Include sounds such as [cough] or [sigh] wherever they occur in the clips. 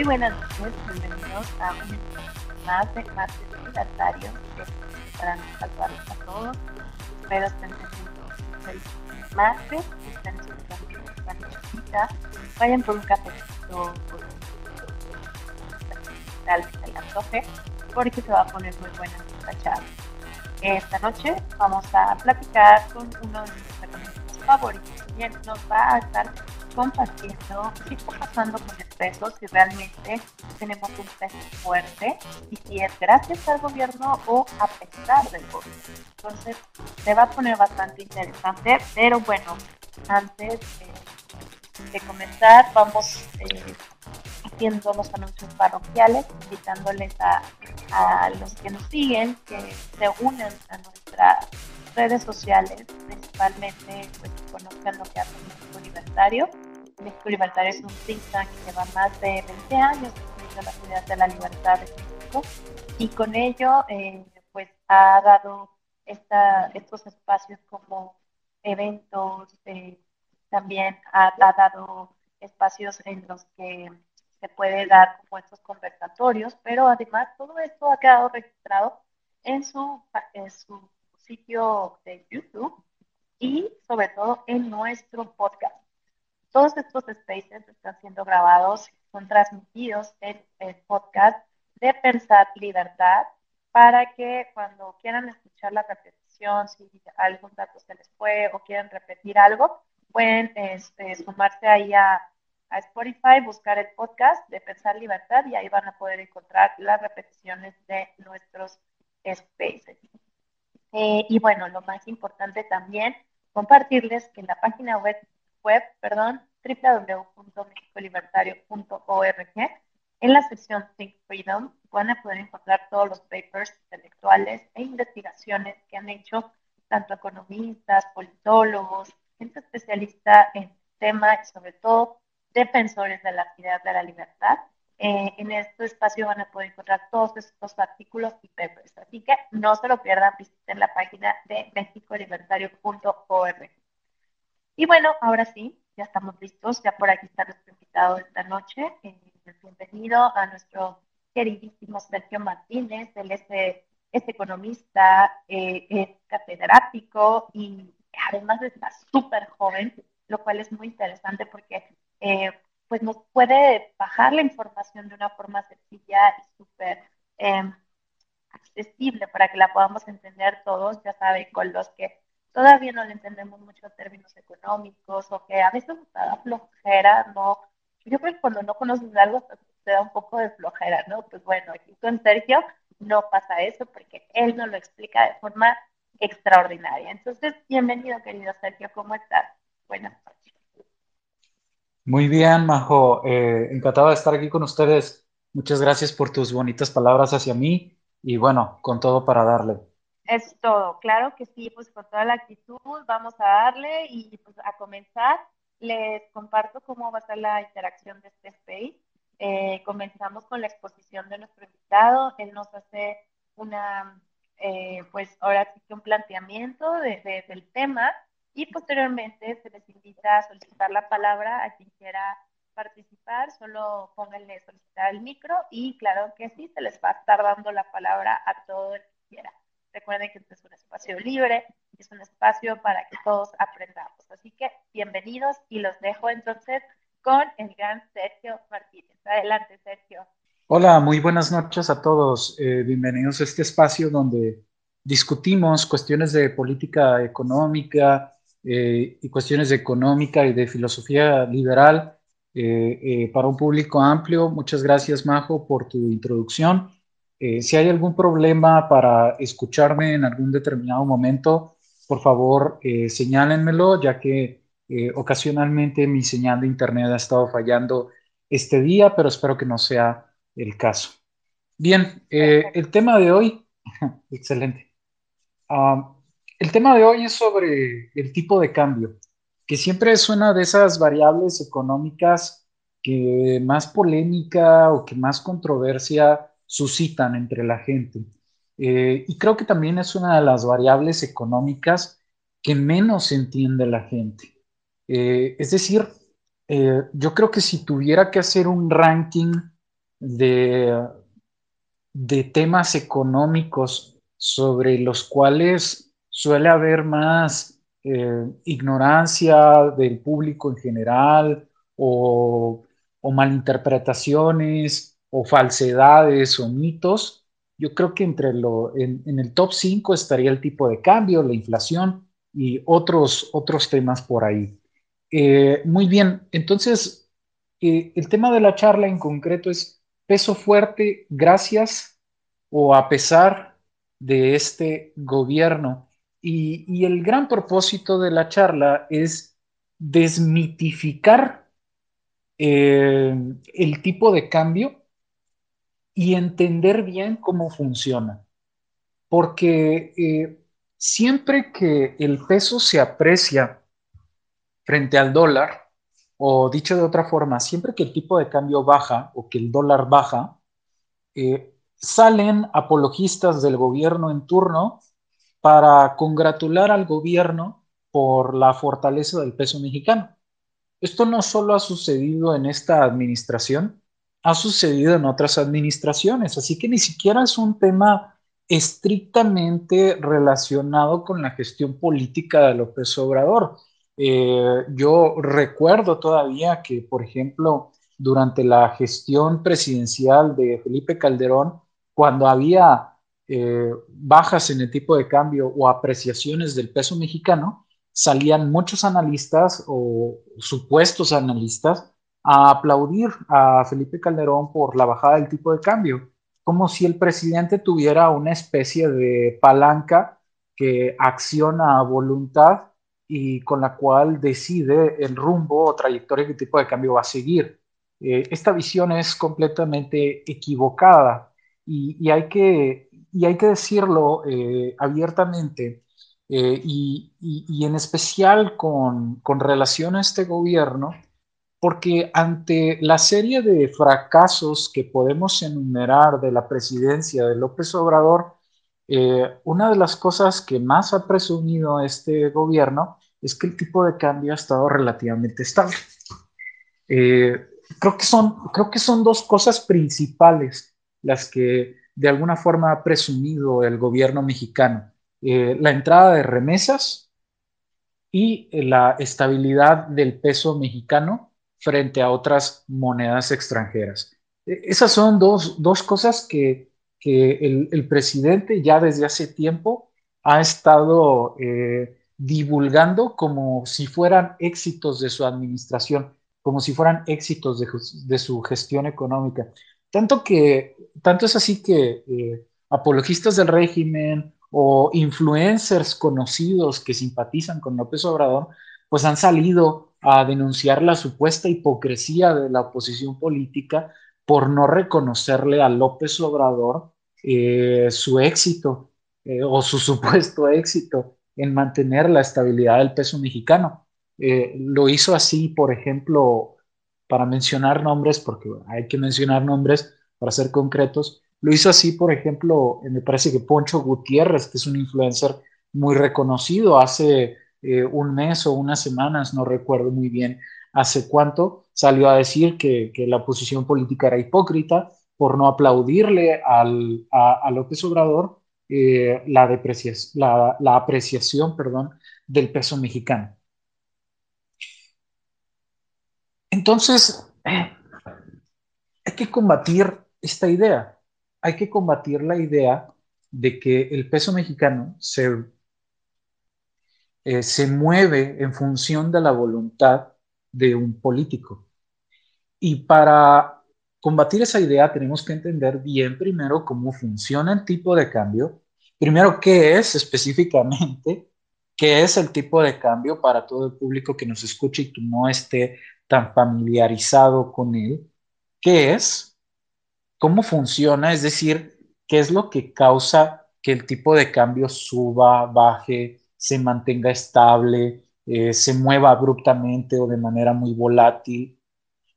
Muy buenas noches, bienvenidos a un más de martes libertario para saludarlos a todos. Espero estén teniendo feliz martes, estén escuchando esta nochecita, vayan por un cafecito, por un tal que se les porque se va a poner muy buena esta charla. Esta noche vamos a platicar con uno de nuestros favoritos, quien nos va a estar compartiendo está pasando con el peso, si realmente tenemos un peso fuerte y si es gracias al gobierno o a pesar del gobierno. Entonces, se va a poner bastante interesante, pero bueno, antes de comenzar, vamos eh, haciendo los anuncios parroquiales, invitándoles a, a los que nos siguen que se unan a nuestras redes sociales, principalmente pues, conozcan lo que hace México Libertario. México Libertario es un think tank que lleva más de 20 años defendiendo la ciudad de la libertad de México y con ello eh, pues ha dado esta, estos espacios como eventos, eh, también ha, ha, dado espacios en los que se puede dar como estos conversatorios, pero además todo esto ha quedado registrado en su, en su sitio de YouTube y sobre todo en nuestro podcast. Todos estos spaces están siendo grabados, son transmitidos en el podcast de Pensar Libertad para que cuando quieran escuchar la repetición, si algún dato se les fue o quieren repetir algo, pueden este, sumarse ahí a, a, Spotify, buscar el podcast de Pensar Libertad y ahí van a poder encontrar las repeticiones de nuestros spaces. Eh, y bueno, lo más importante también, compartirles que en la página web, web perdón, www.mexicolibertario.org, en la sección Think Freedom van a poder encontrar todos los papers intelectuales e investigaciones que han hecho tanto economistas, politólogos, gente especialista en tema y sobre todo defensores de la ciudad de la libertad eh, en este espacio van a poder encontrar todos estos artículos y papers. Así que no se lo pierdan, visiten la página de mexicolibertario.org. Y bueno, ahora sí, ya estamos listos. Ya por aquí está nuestro invitado esta noche. Eh, bienvenido a nuestro queridísimo Sergio Martínez. Él es, eh, economista, eh, es catedrático y además está súper joven, lo cual es muy interesante porque pues nos puede bajar la información de una forma sencilla y súper eh, accesible para que la podamos entender todos, ya saben, con los que todavía no le entendemos mucho términos económicos o que a veces nos da flojera, ¿no? Yo creo que cuando no conoces algo te da un poco de flojera, ¿no? Pues bueno, aquí con Sergio no pasa eso porque él nos lo explica de forma extraordinaria. Entonces, bienvenido, querido Sergio, ¿cómo estás? Buenas noches. Muy bien, Majo. Eh, encantado de estar aquí con ustedes. Muchas gracias por tus bonitas palabras hacia mí y bueno, con todo para darle. Es todo, claro que sí, pues con toda la actitud vamos a darle y pues a comenzar les comparto cómo va a ser la interacción de este space. Eh, comenzamos con la exposición de nuestro invitado, él nos hace una, eh, pues ahora sí que un planteamiento de, de, del tema y posteriormente se les invita a solicitar la palabra a quien quiera participar, solo pónganle solicitar el micro y claro que sí, se les va a estar dando la palabra a todo el que quiera. Recuerden que este es un espacio libre, es un espacio para que todos aprendamos. Así que bienvenidos y los dejo entonces con el gran Sergio Martínez. Adelante, Sergio. Hola, muy buenas noches a todos. Eh, bienvenidos a este espacio donde discutimos cuestiones de política económica, eh, y cuestiones de económica y de filosofía liberal eh, eh, para un público amplio. Muchas gracias, Majo, por tu introducción. si hay algún problema para escucharme en algún determinado momento, por favor, señálenmelo, ya que ocasionalmente mi señal de internet ha estado fallando este día, pero espero que no sea el caso. Bien, el tema de hoy, [laughs] excelente. Ah, el tema de hoy es sobre el tipo de cambio, que siempre es una de esas variables económicas que más polémica o que más controversia suscitan entre la gente. Eh, y creo que también es una de las variables económicas que menos entiende la gente. Eh, es decir, eh, yo creo que si tuviera que hacer un ranking de, de temas económicos sobre los cuales suele haber más eh, ignorancia del público en general o, malinterpretaciones o falsedades o mitos, yo creo que entre lo, en, el top 5 estaría el tipo de cambio, la inflación y otros, otros temas por ahí. Eh, muy bien, entonces eh, el tema de la charla en concreto es peso fuerte gracias o a pesar de este gobierno. Y, el gran propósito de la charla es desmitificar eh, el tipo de cambio y entender bien cómo funciona. Porque eh, siempre que el peso se aprecia frente al dólar, o dicho de otra forma, siempre que el tipo de cambio baja o que el dólar baja, eh, salen apologistas del gobierno en turno para congratular al gobierno por la fortaleza del peso mexicano. Esto no solo ha sucedido en esta administración, ha sucedido en otras administraciones, así que ni siquiera es un tema estrictamente relacionado con la gestión política de López Obrador. Eh, yo recuerdo todavía que, por ejemplo, durante la gestión presidencial de Felipe Calderón, cuando había eh, bajas en el tipo de cambio o apreciaciones del peso mexicano, salían muchos analistas o supuestos analistas a aplaudir a Felipe Calderón por la bajada del tipo de cambio, como si el presidente tuviera una especie de palanca que acciona a voluntad y con la cual decide el rumbo o trayectoria que tipo de cambio va a seguir. Eh, esta visión es completamente equivocada y, hay, que, y hay que decirlo eh, abiertamente eh, y, y, en especial con, con relación a este gobierno, porque ante la serie de fracasos que podemos enumerar de la presidencia de López Obrador, eh, una de las cosas que más ha presumido este gobierno es que el tipo de cambio ha estado relativamente estable. creo, que son, creo que son dos cosas principales las que de alguna forma ha presumido el gobierno mexicano. Eh, la entrada de remesas y la estabilidad del peso mexicano frente a otras monedas extranjeras. E, esas son dos, cosas que, el, presidente ya desde hace tiempo ha estado eh, divulgando como si fueran éxitos de su administración, como si fueran éxitos de su gestión económica. Tanto que, tanto es así que eh, apologistas del régimen o influencers conocidos que simpatizan con López Obrador, pues han salido a denunciar la supuesta hipocresía de la oposición política por no reconocerle a López Obrador eh, su éxito eh, o su [laughs] supuesto éxito en mantener la estabilidad del peso mexicano. lo hizo así, por ejemplo, para mencionar nombres, porque hay que mencionar nombres para ser concretos. Lo hizo así, por ejemplo, me parece que Poncho Gutiérrez, que es un influencer muy reconocido, hace eh, un mes o unas semanas, no recuerdo muy bien hace cuánto, salió a decir que, la oposición política era hipócrita por no aplaudirle al, a, López Obrador eh, la, la, la apreciación perdón, del peso mexicano. Entonces, hay que combatir esta idea. Hay que combatir la idea de que el peso mexicano se, eh, se mueve en función de la voluntad de un político. Y para combatir esa idea tenemos que entender bien primero cómo funciona el tipo de cambio, primero qué es específicamente, qué es el tipo de cambio para todo el público que nos escuche y que no esté tan familiarizado con él, qué es, cómo funciona, es decir, qué es lo que causa que el tipo de cambio suba, baje, se mantenga estable, eh, se mueva abruptamente o de manera muy volátil.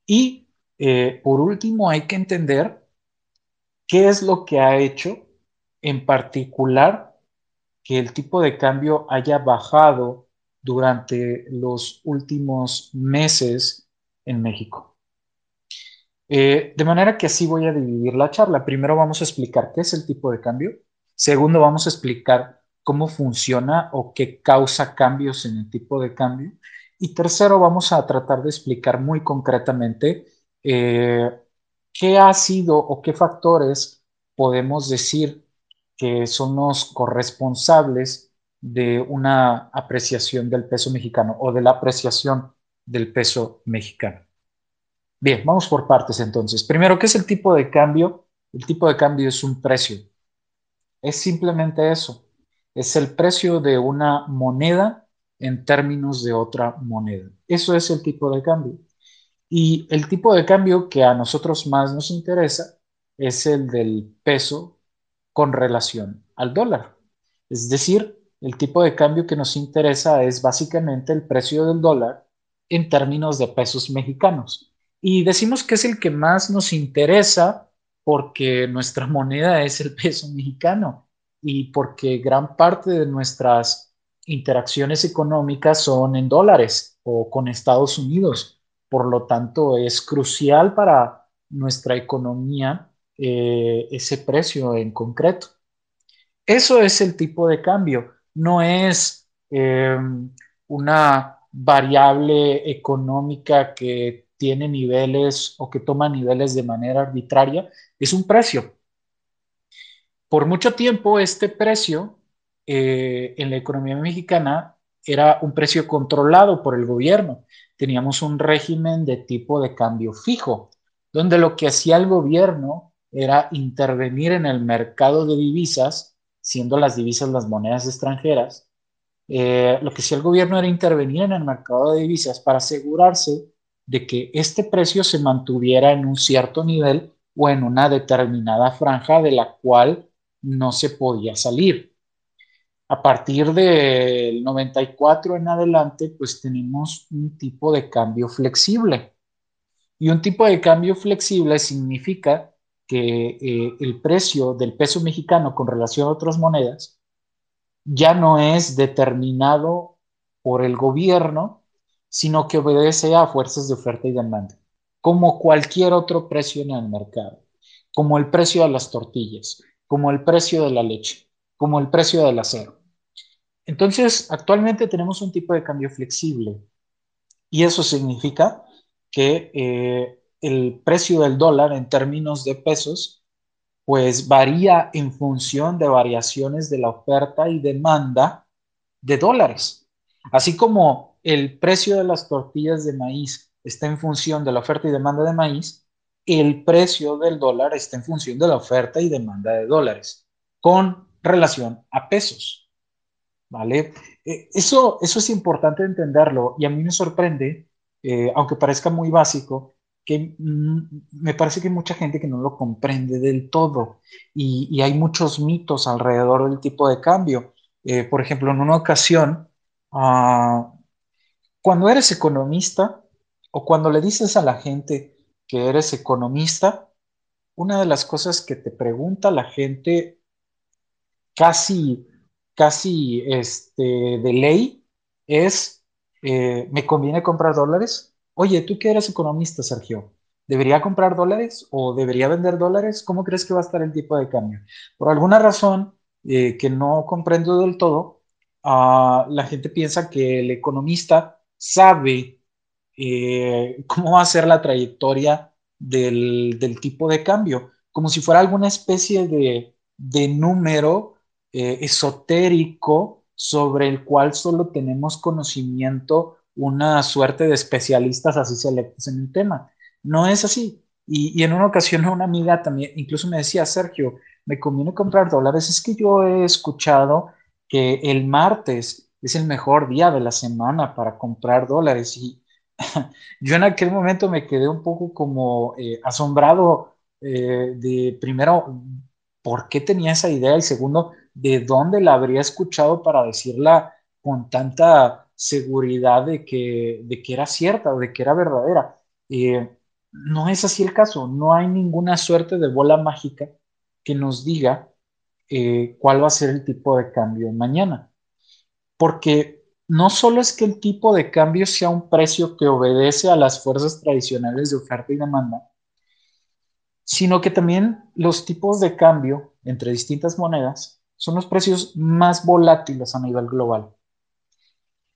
Y eh, por último, hay que entender qué es lo que ha hecho en particular que el tipo de cambio haya bajado durante los últimos meses en México. Eh, de manera que así voy a dividir la charla. Primero vamos a explicar qué es el tipo de cambio. Segundo, vamos a explicar cómo funciona o qué causa cambios en el tipo de cambio. Y tercero, vamos a tratar de explicar muy concretamente eh, qué ha sido o qué factores podemos decir que son los corresponsables de una apreciación del peso mexicano o de la apreciación del peso mexicano. Bien, vamos por partes entonces. Primero, ¿qué es el tipo de cambio? El tipo de cambio es un precio. Es simplemente eso. Es el precio de una moneda en términos de otra moneda. Eso es el tipo de cambio. Y el tipo de cambio que a nosotros más nos interesa es el del peso con relación al dólar. Es decir, el tipo de cambio que nos interesa es básicamente el precio del dólar en términos de pesos mexicanos. Y decimos que es el que más nos interesa porque nuestra moneda es el peso mexicano y porque gran parte de nuestras interacciones económicas son en dólares o con Estados Unidos. Por lo tanto, es crucial para nuestra economía eh, ese precio en concreto. Eso es el tipo de cambio, no es eh, una variable económica que tiene niveles o que toma niveles de manera arbitraria, es un precio. Por mucho tiempo este precio eh, en la economía mexicana era un precio controlado por el gobierno. Teníamos un régimen de tipo de cambio fijo, donde lo que hacía el gobierno era intervenir en el mercado de divisas, siendo las divisas las monedas extranjeras. Eh, lo que hacía el gobierno era intervenir en el mercado de divisas para asegurarse de que este precio se mantuviera en un cierto nivel o en una determinada franja de la cual no se podía salir. A partir del 94 en adelante, pues tenemos un tipo de cambio flexible. Y un tipo de cambio flexible significa que eh, el precio del peso mexicano con relación a otras monedas ya no es determinado por el gobierno, sino que obedece a fuerzas de oferta y demanda, como cualquier otro precio en el mercado, como el precio de las tortillas, como el precio de la leche, como el precio del acero. Entonces, actualmente tenemos un tipo de cambio flexible y eso significa que eh, el precio del dólar en términos de pesos, pues varía en función de variaciones de la oferta y demanda de dólares. Así como el precio de las tortillas de maíz está en función de la oferta y demanda de maíz, el precio del dólar está en función de la oferta y demanda de dólares con relación a pesos. ¿Vale? Eh, eso, eso es importante entenderlo y a mí me sorprende, eh, aunque parezca muy básico, que mm, me parece que hay mucha gente que no lo comprende del todo y, hay muchos mitos alrededor del tipo de cambio. Eh, por ejemplo, en una ocasión, ah, cuando eres economista o cuando le dices a la gente que eres economista, una de las cosas que te pregunta la gente casi, casi este, de ley es, eh, ¿me conviene comprar dólares? Oye, tú que eres economista, Sergio, ¿debería comprar dólares o debería vender dólares? ¿Cómo crees que va a estar el tipo de cambio? Por alguna razón eh, que no comprendo del todo, ah, la gente piensa que el economista sabe eh, cómo va a ser la trayectoria del, tipo de cambio, como si fuera alguna especie de, número eh, esotérico sobre el cual solo tenemos conocimiento una suerte de especialistas así selectos en el tema. No es así. Y, en una ocasión una amiga también incluso me decía, Sergio, me conviene comprar dólares. Es que yo he escuchado que el martes es el mejor día de la semana para comprar dólares. Y [laughs] yo en aquel momento me quedé un poco como eh, asombrado eh, de, primero, por qué tenía esa idea y segundo, de dónde la habría escuchado para decirla con tanta seguridad de que, de que era cierta o de que era verdadera. Eh, no es así el caso, no hay ninguna suerte de bola mágica que nos diga eh, cuál va a ser el tipo de cambio mañana. Porque no solo es que el tipo de cambio sea un precio que obedece a las fuerzas tradicionales de oferta y demanda, sino que también los tipos de cambio entre distintas monedas son los precios más volátiles a nivel global.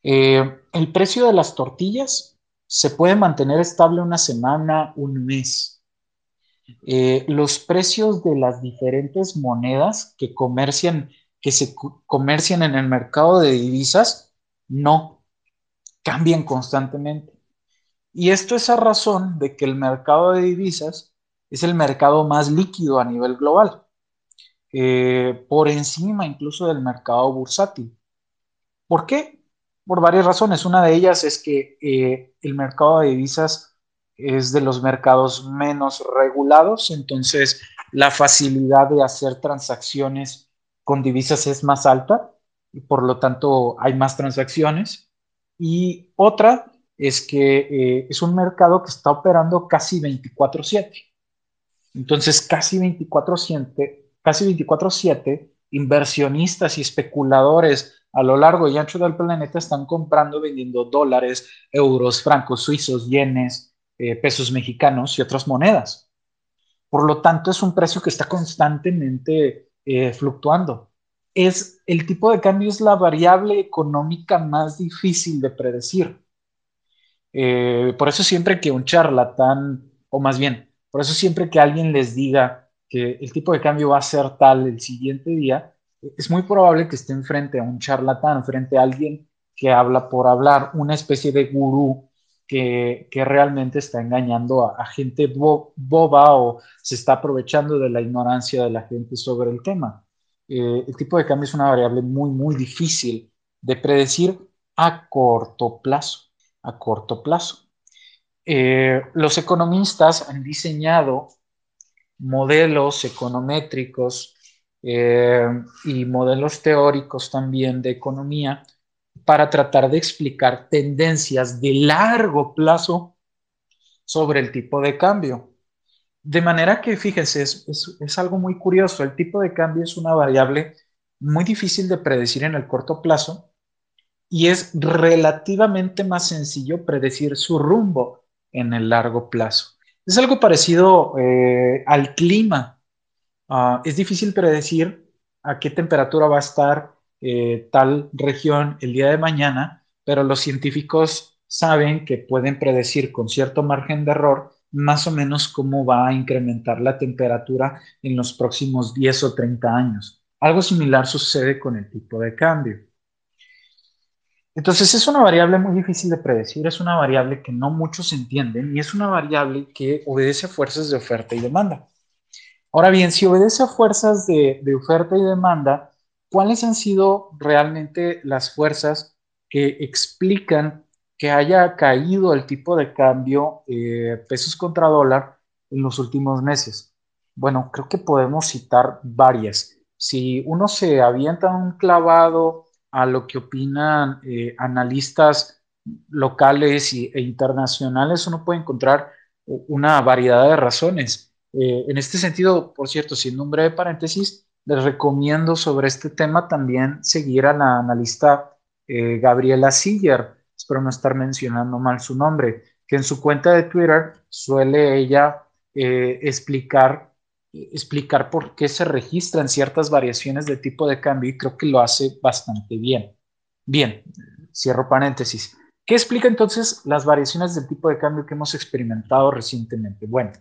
Eh, el precio de las tortillas se puede mantener estable una semana, un mes. Eh, los precios de las diferentes monedas que comercian, que se comercian en el mercado de divisas, no cambian constantemente. Y esto es a razón de que el mercado de divisas es el mercado más líquido a nivel global, eh, por encima incluso del mercado bursátil. ¿Por qué? Por varias razones. Una de ellas es que eh, el mercado de divisas es de los mercados menos regulados, entonces la facilidad de hacer transacciones con divisas es más alta y por lo tanto hay más transacciones. Y otra es que eh, es un mercado que está operando casi 24/7. Entonces, casi 24/7, casi 24/7, inversionistas y especuladores a lo largo y ancho del planeta están comprando, vendiendo dólares, euros, francos suizos, yenes, eh, pesos mexicanos y otras monedas. Por lo tanto, es un precio que está constantemente eh, fluctuando. Es, el tipo de cambio es la variable económica más difícil de predecir eh, por eso siempre que un charlatán, o más bien, por eso siempre que alguien les diga que el tipo de cambio va a ser tal el siguiente día, es muy probable que estén frente a un charlatán, frente a alguien que habla por hablar, una especie de gurú que, realmente está engañando a, gente boba o se está aprovechando de la ignorancia de la gente sobre el tema. Eh, el tipo de cambio es una variable muy, muy difícil de predecir a corto plazo a corto plazo. Eh, los economistas han diseñado modelos econométricos eh, y modelos teóricos también de economía para tratar de explicar tendencias de largo plazo sobre el tipo de cambio. De manera que, fíjense, es algo muy curioso. El tipo de cambio es una variable muy difícil de predecir en el corto plazo y es relativamente más sencillo predecir su rumbo en el largo plazo. Es algo parecido eh, al clima. Ah, es difícil predecir a qué temperatura va a estar eh, tal región el día de mañana, pero los científicos saben que pueden predecir con cierto margen de error más o menos cómo va a incrementar la temperatura en los próximos 10 o 30 años. Algo similar sucede con el tipo de cambio. Entonces es una variable muy difícil de predecir, es una variable que no muchos entienden y es una variable que obedece a fuerzas de oferta y demanda. Ahora bien, si obedece a fuerzas de, oferta y demanda, ¿cuáles han sido realmente las fuerzas que explican que haya caído el tipo de cambio eh, pesos contra dólar en los últimos meses? Bueno, creo que podemos citar varias. Si uno se avienta un clavado a lo que opinan eh, analistas locales e internacionales, uno puede encontrar una variedad de razones. Eh, en este sentido, por cierto, siendo un breve paréntesis, les recomiendo sobre este tema también seguir a la analista eh, Gabriela Siller, espero no estar mencionando mal su nombre, que en su cuenta de Twitter suele ella explicar explicar por qué se registran ciertas variaciones de tipo de cambio y creo que lo hace bastante bien. Bien, cierro paréntesis. ¿Qué explica entonces las variaciones del tipo de cambio que hemos experimentado recientemente? Bueno,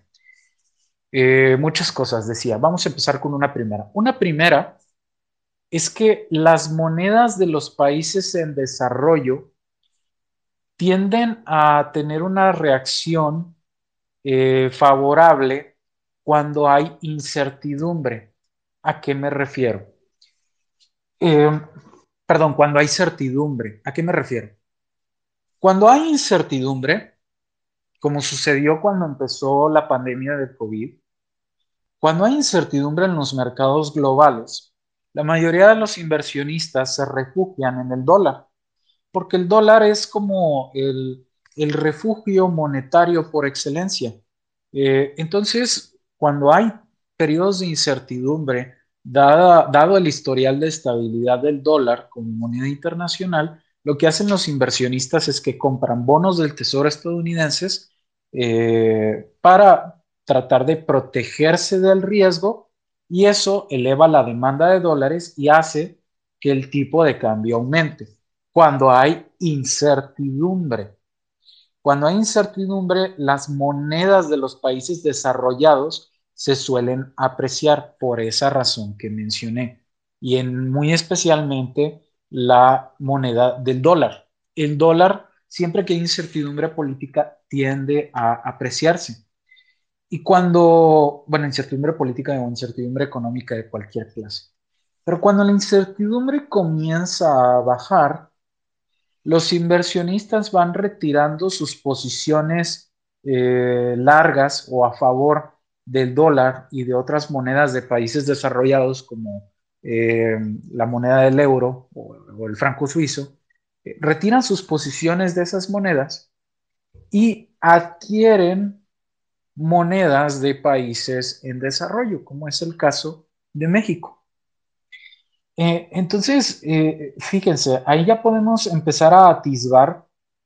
eh, muchas cosas, decía. Vamos a empezar con una primera. Una primera es que las monedas de los países en desarrollo tienden a tener una reacción eh, favorable cuando hay incertidumbre. ¿A qué me refiero? Eh, perdón, cuando hay certidumbre. ¿A qué me refiero? Cuando hay incertidumbre, como sucedió cuando empezó la pandemia del COVID, cuando hay incertidumbre en los mercados globales, la mayoría de los inversionistas se refugian en el dólar, porque el dólar es como el, refugio monetario por excelencia. Eh, entonces, cuando hay periodos de incertidumbre, dado el historial de estabilidad del dólar como moneda internacional, lo que hacen los inversionistas es que compran bonos del Tesoro estadounidenses eh, para tratar de protegerse del riesgo y eso eleva la demanda de dólares y hace que el tipo de cambio aumente cuando hay incertidumbre. Cuando hay incertidumbre, las monedas de los países desarrollados se suelen apreciar por esa razón que mencioné y en muy especialmente la moneda del dólar. El dólar, siempre que hay incertidumbre política, tiende a apreciarse. Y cuando, bueno, incertidumbre política o incertidumbre económica de cualquier clase. Pero cuando la incertidumbre comienza a bajar, los inversionistas van retirando sus posiciones eh, largas o a favor del dólar y de otras monedas de países desarrollados como eh, la moneda del euro o, el franco suizo, eh, retiran sus posiciones de esas monedas y adquieren monedas de países en desarrollo, como es el caso de México. Eh, entonces, eh, fíjense, ahí ya podemos empezar a atisbar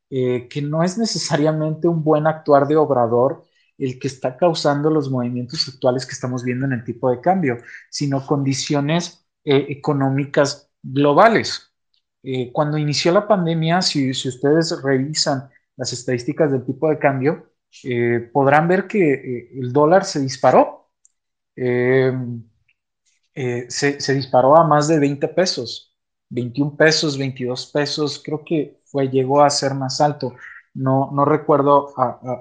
eh, que no es necesariamente un buen actuar de obrador el que está causando los movimientos actuales que estamos viendo en el tipo de cambio, sino condiciones económicas globales. cuando inició la pandemia, si, si, ustedes revisan las estadísticas del tipo de cambio, podrán ver que el dólar se disparó. Eh, se, disparó a más de 20 pesos, 21 pesos, 22 pesos, creo que fue, llegó a ser más alto. No, no recuerdo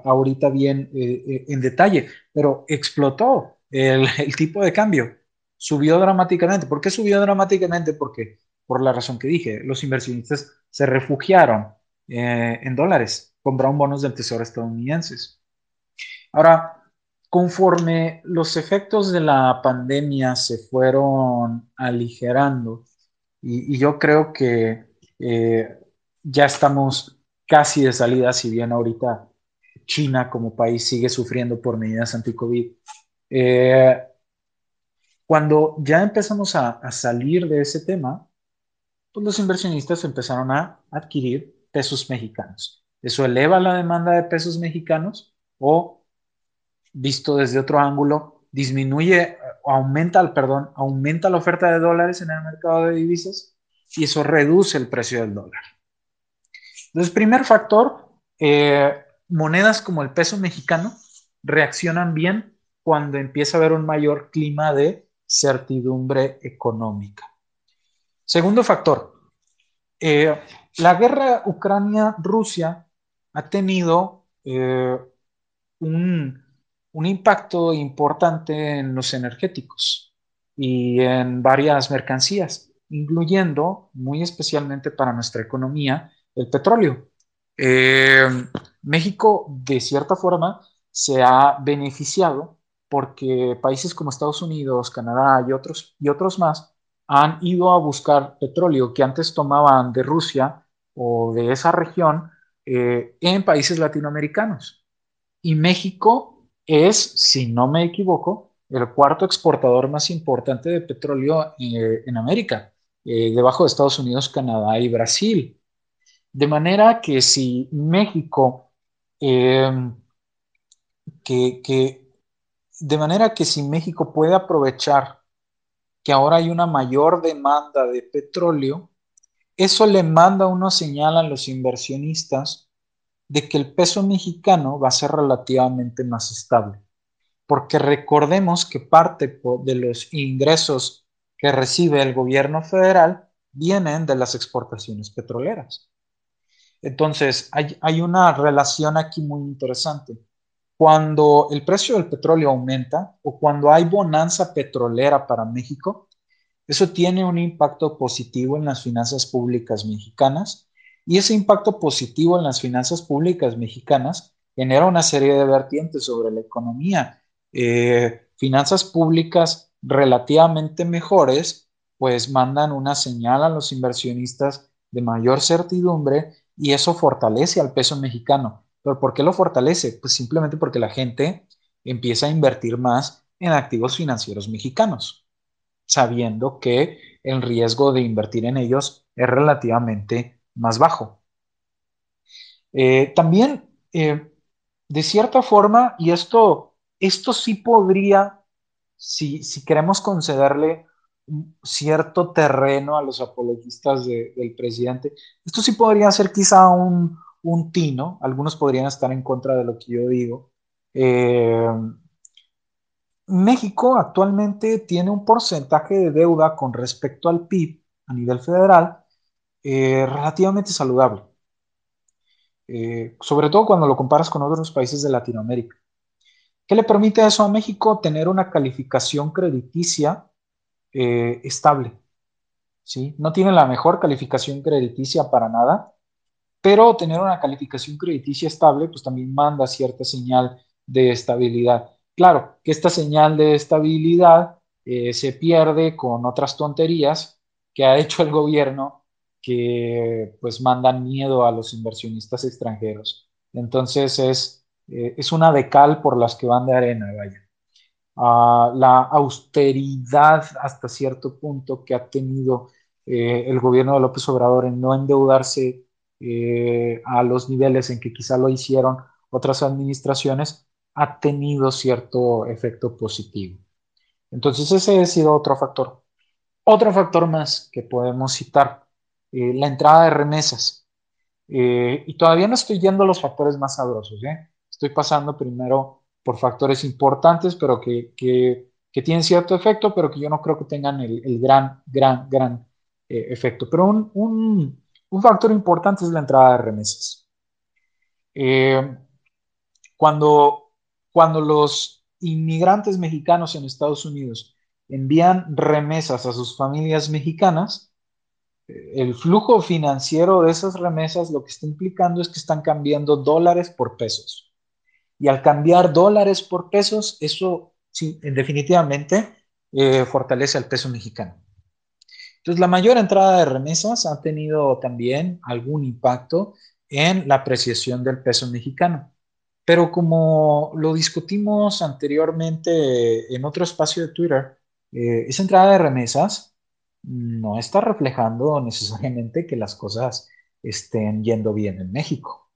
ahorita bien eh, eh, en detalle, pero explotó [laughs] el, tipo de cambio, subió dramáticamente. ¿Por qué subió dramáticamente? Porque, por la razón que dije, los inversionistas se refugiaron en dólares, compraron bonos del Tesoro estadounidenses. Ahora, Conforme los efectos de la pandemia se fueron aligerando, y, yo creo que eh, ya estamos casi de salida, si bien ahorita China como país sigue sufriendo por medidas anti-COVID. Eh, cuando ya empezamos a, salir de ese tema, pues los inversionistas empezaron a adquirir pesos mexicanos. Eso eleva la demanda de pesos mexicanos o visto desde otro ángulo, disminuye, aumenta, perdón, aumenta la oferta de dólares en el mercado de divisas y eso reduce el precio del dólar. Entonces, primer factor, eh, monedas como el peso mexicano reaccionan bien cuando empieza a haber un mayor clima de certidumbre económica. Segundo factor, eh, la guerra Ucrania-Rusia ha tenido eh, un, un impacto importante en los energéticos y en varias mercancías, incluyendo muy especialmente para nuestra economía el petróleo. Eh, México, de cierta forma, se ha beneficiado porque países como Estados Unidos, Canadá y otros, y otros más han ido a buscar petróleo que antes tomaban de Rusia o de esa región eh, en países latinoamericanos. Y México es, si no me equivoco, el cuarto exportador más importante de petróleo eh, en América, eh, debajo de Estados Unidos, Canadá y Brasil. De manera que si México, em, que, de manera que si México puede aprovechar que ahora hay una mayor demanda de petróleo, eso le manda una señal a los inversionistas de que el peso mexicano va a ser relativamente más estable. Porque recordemos que parte de los ingresos que recibe el gobierno federal vienen de las exportaciones petroleras. Entonces, hay, hay una relación aquí muy interesante. Cuando el precio del petróleo aumenta o cuando hay bonanza petrolera para México, eso tiene un impacto positivo en las finanzas públicas mexicanas y ese impacto positivo en las finanzas públicas mexicanas genera una serie de vertientes sobre la economía. Eh, finanzas públicas relativamente mejores, pues mandan una señal a los inversionistas de mayor certidumbre y eso fortalece al peso mexicano. ¿Pero por qué lo fortalece? Pues simplemente porque la gente empieza a invertir más en activos financieros mexicanos, sabiendo que el riesgo de invertir en ellos es relativamente más bajo. Eh, también, eh, de cierta forma, y esto esto sí podría, si, si queremos concederle cierto terreno a los apologistas del presidente, esto sí podría ser quizá un, un tino, algunos podrían estar en contra de lo que yo digo. Eh, México actualmente tiene un porcentaje de deuda con respecto al PIB a nivel federal eh, relativamente saludable, eh, sobre todo cuando lo comparas con otros países de Latinoamérica. ¿Qué le permite eso a México? Tener una calificación crediticia estable. ¿sí? No tiene la mejor calificación crediticia para nada, pero tener una calificación crediticia estable, pues también manda cierta señal de estabilidad. Claro, que esta señal de estabilidad eh, se pierde con otras tonterías que ha hecho el gobierno que pues mandan miedo a los inversionistas extranjeros. Entonces es, eh, es una decal por las que van de arena, vaya. Ah, la austeridad hasta cierto punto que ha tenido eh, el gobierno de López Obrador en no endeudarse eh, a los niveles en que quizá lo hicieron otras administraciones, ha tenido cierto efecto positivo. Entonces ese ha sido otro factor. Otro factor más que podemos citar, eh, la entrada de remesas. Eh, y todavía no estoy yendo a los factores más sabrosos, estoy pasando primero por factores importantes, pero que, tienen cierto efecto, pero que yo no creo que tengan el, gran, gran, gran efecto. Pero un un factor importante es la entrada de remesas. Eh, cuando, cuando los inmigrantes mexicanos en Estados Unidos envían remesas a sus familias mexicanas, eh, el flujo financiero de esas remesas lo que está implicando es que están cambiando dólares por pesos. Y al cambiar dólares por pesos, eso sí, definitivamente eh, fortalece al peso mexicano. Entonces, la mayor entrada de remesas ha tenido también algún impacto en la apreciación del peso mexicano. Pero como lo discutimos anteriormente en otro espacio de Twitter, eh, esa entrada de remesas no está reflejando necesariamente que las cosas estén yendo bien en México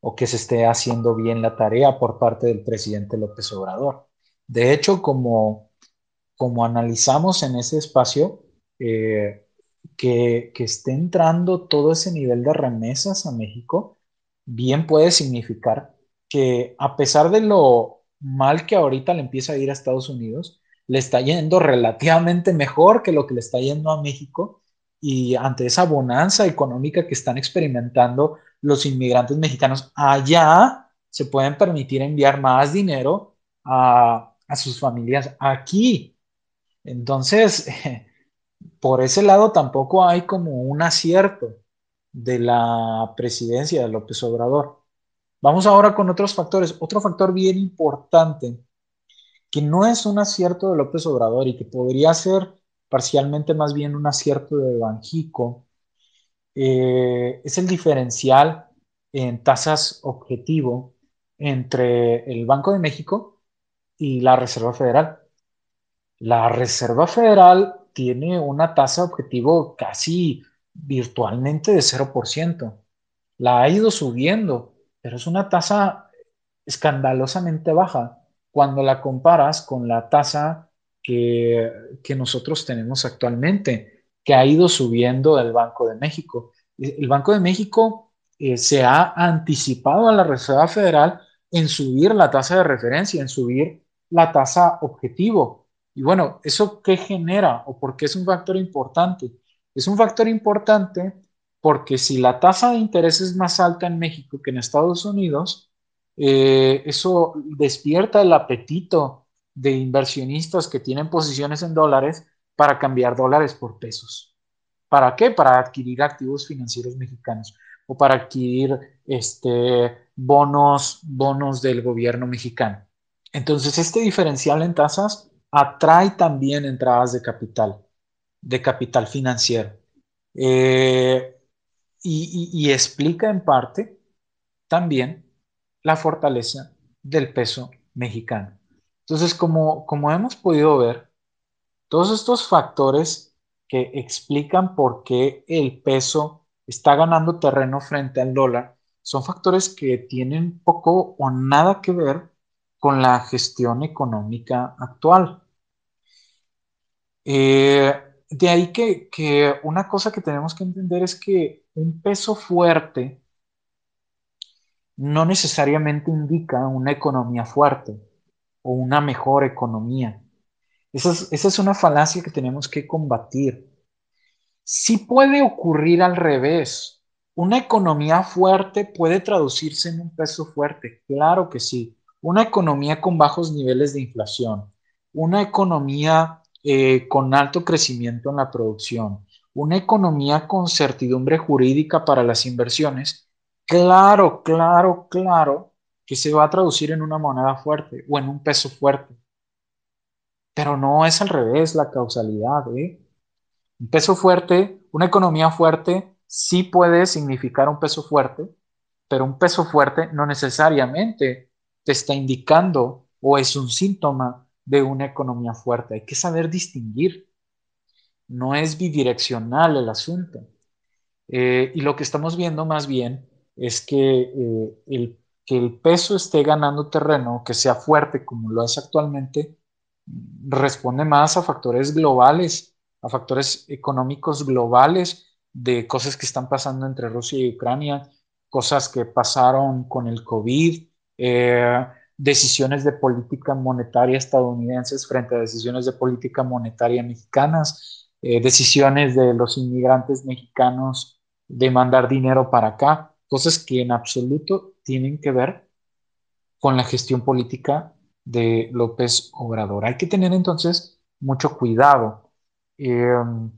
o que se esté haciendo bien la tarea por parte del presidente López Obrador. De hecho, como, como analizamos en ese espacio, eh, que, esté entrando todo ese nivel de remesas a México, bien puede significar que a pesar de lo mal que ahorita le empieza a ir a Estados Unidos, le está yendo relativamente mejor que lo que le está yendo a México y ante esa bonanza económica que están experimentando los inmigrantes mexicanos allá, se pueden permitir enviar más dinero a, a sus familias aquí. Entonces, [laughs] por ese lado tampoco hay como un acierto de la presidencia de López Obrador. Vamos ahora con otros factores. Otro factor bien importante, que no es un acierto de López Obrador y que podría ser parcialmente más bien un acierto de Banjico, eh, es el diferencial en tasas objetivo entre el Banco de México y la Reserva Federal. La Reserva Federal tiene una tasa objetivo casi virtualmente de 0%. La ha ido subiendo, pero es una tasa escandalosamente baja cuando la comparas con la tasa que, nosotros tenemos actualmente, que ha ido subiendo del Banco de México. El Banco de México eh, se ha anticipado a la Reserva Federal en subir la tasa de referencia, en subir la tasa objetivo. Y bueno, ¿eso qué genera o por qué es un factor importante? Es un factor importante porque si la tasa de interés es más alta en México que en Estados Unidos, eh, eso despierta el apetito de inversionistas que tienen posiciones en dólares para cambiar dólares por pesos. ¿Para qué? Para adquirir activos financieros mexicanos o para adquirir este, bonos, bonos del gobierno mexicano. Entonces, este diferencial en tasas atrae también entradas de capital, de capital financiero. Eh, y, explica en parte también la fortaleza del peso mexicano. Entonces, como, como hemos podido ver, todos estos factores que explican por qué el peso está ganando terreno frente al dólar son factores que tienen poco o nada que ver con la gestión económica actual. Eh, de ahí que, que, una cosa que tenemos que entender es que un peso fuerte no necesariamente indica una economía fuerte o una mejor economía. Esa es, una falacia que tenemos que combatir. Sí puede ocurrir al revés. Una economía fuerte puede traducirse en un peso fuerte, claro que sí. Una economía con bajos niveles de inflación, una economía eh, con alto crecimiento en la producción, una economía con certidumbre jurídica para las inversiones, claro, claro, claro que se va a traducir en una moneda fuerte o en un peso fuerte. Pero no es al revés la causalidad. ¿eh? Un peso fuerte, una economía fuerte, sí puede significar un peso fuerte, pero un peso fuerte no necesariamente te está indicando o es un síntoma de una economía fuerte. Hay que saber distinguir. No es bidireccional el asunto. Eh, y lo que estamos viendo más bien es que, eh, el, que el peso esté ganando terreno, que sea fuerte como lo es actualmente, responde más a factores globales, a factores económicos globales de cosas que están pasando entre Rusia y Ucrania, cosas que pasaron con el COVID, eh, decisiones de política monetaria estadounidenses frente a decisiones de política monetaria mexicanas, eh, decisiones de los inmigrantes mexicanos de mandar dinero para acá, cosas que en absoluto tienen que ver con la gestión política de López Obrador. Hay que tener entonces mucho cuidado. Em,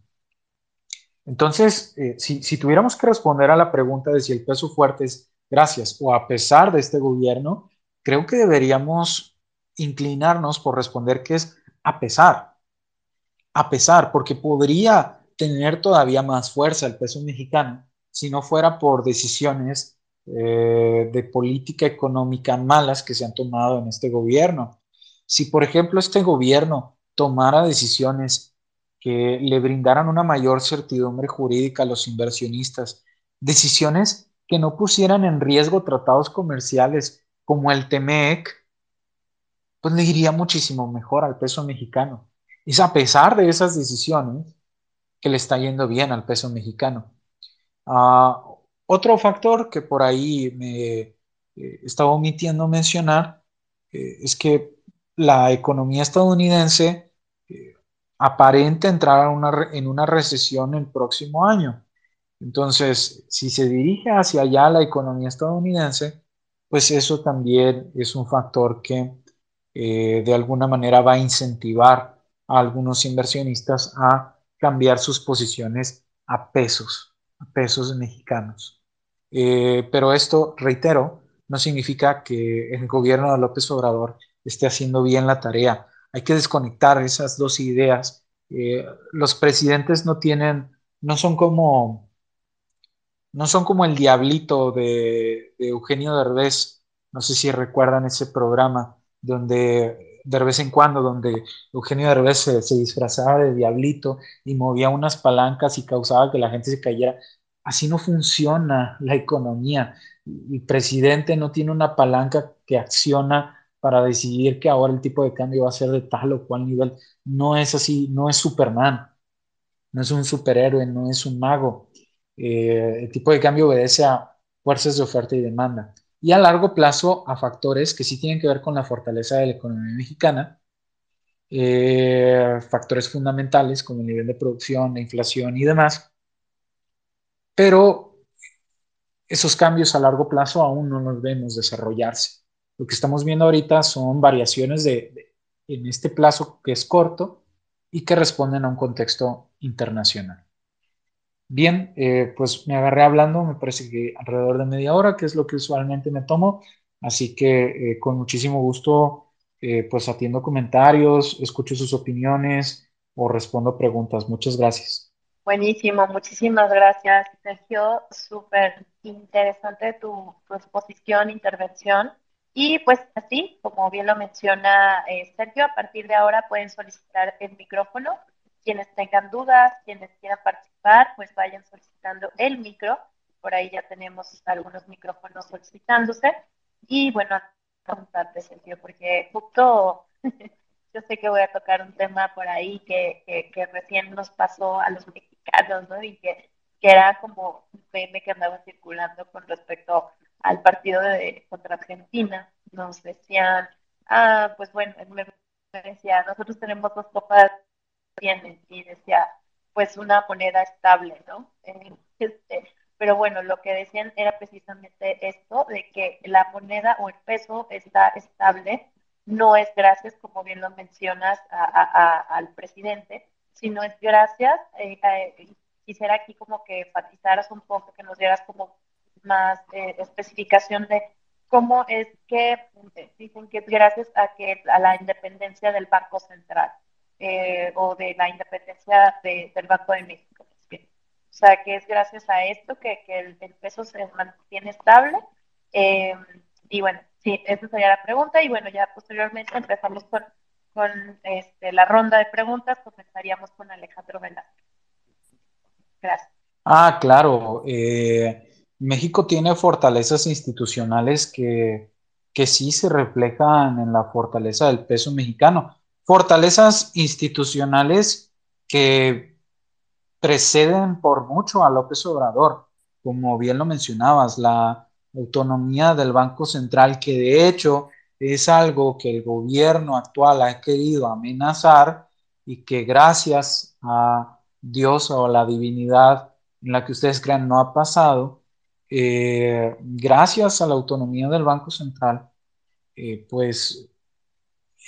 entonces, eh, si, si, tuviéramos que responder a la pregunta de si el peso fuerte es gracias o a pesar de este gobierno, creo que deberíamos inclinarnos por responder que es a pesar. A pesar, porque podría tener todavía más fuerza el peso mexicano si no fuera por decisiones eh, de política económica malas que se han tomado en este gobierno. Si, por ejemplo, este gobierno tomara decisiones que le brindaran una mayor certidumbre jurídica a los inversionistas, decisiones que no pusieran en riesgo tratados comerciales como el TEMEC, pues le iría muchísimo mejor al peso mexicano. Es a pesar de esas decisiones que le está yendo bien al peso mexicano. Ah, otro factor que por ahí me eh, estaba omitiendo mencionar eh, es que la economía estadounidense eh, aparenta entrar en una recesión el próximo año. Entonces, si se dirige hacia allá la economía estadounidense, pues eso también es un factor que de alguna manera va a incentivar a algunos inversionistas a cambiar sus posiciones a pesos, a pesos mexicanos. Eh, pero esto, reitero, no significa que el gobierno de López Obrador esté haciendo bien la tarea. Hay que desconectar esas dos ideas. Eh, los presidentes no tienen, no son como, no son como el diablito de, de Eugenio Derbez. No sé si recuerdan ese programa donde de vez en cuando, donde Eugenio Derbez se, disfrazaba de diablito y movía unas palancas y causaba que la gente se cayera. Así no funciona la economía. El presidente no tiene una palanca que acciona para decidir que ahora el tipo de cambio va a ser de tal o cual nivel. No es así, no es Superman, no es un superhéroe, no es un mago. Eh, el tipo de cambio obedece a fuerzas de oferta y demanda. Y a largo plazo a factores que sí tienen que ver con la fortaleza de la economía mexicana, eh, factores fundamentales como el nivel de producción, la inflación y demás, pero esos cambios a largo plazo aún no los vemos desarrollarse. Lo que estamos viendo ahorita son variaciones de, en este plazo que es corto y que responden a un contexto internacional. Bien, eh, pues me agarré hablando, me parece que alrededor de media hora, que es lo que usualmente me tomo, así que eh, con muchísimo gusto eh, pues atiendo comentarios, escucho sus opiniones o respondo preguntas. Muchas gracias. Buenísimo, muchísimas gracias, Sergio. Súper interesante tu, exposición, intervención. Y pues así, como bien lo menciona eh, Sergio, a partir de ahora pueden solicitar el micrófono. Quienes tengan dudas, quienes quieran participar, pues vayan solicitando el micro. Por ahí ya tenemos algunos micrófonos solicitándose. Y bueno, preguntarte, Sergio, porque justo [laughs] yo sé que voy a tocar un tema por ahí que, que, que recién nos pasó a los mexicanos, ¿no? Y que, que era como un meme que andaba circulando con respecto al partido de, contra Argentina. Nos decían, ah, pues bueno, me decía, nosotros tenemos dos copas, tienen, y decía, pues una moneda estable, ¿no? Este, pero bueno, lo que decían era precisamente esto, de que la moneda o el peso está estable, no es gracias, como bien lo mencionas, a, al presidente, sino es gracias, eh, eh, quisiera aquí como que enfatizaras un poco, que nos dieras como más eh, especificación de cómo es que eh, dicen que es gracias a que a la independencia del Banco Central eh, o de la independencia de, del Banco de México. O sea, que es gracias a esto que, que el, el, peso se mantiene estable. Eh, y bueno, sí, esa sería la pregunta. Y bueno, ya posteriormente empezamos con, con este, la ronda de preguntas. Comenzaríamos con Alejandro Velázquez. Gracias. Ah, claro. Eh, México tiene fortalezas institucionales que, que sí se reflejan en la fortaleza del peso mexicano. Fortalezas institucionales que preceden por mucho a López Obrador, como bien lo mencionabas, la autonomía del Banco Central, que de hecho es algo que el gobierno actual ha querido amenazar y que gracias a Dios o a la divinidad en la que ustedes crean no ha pasado, eh, gracias a la autonomía del Banco Central, eh, pues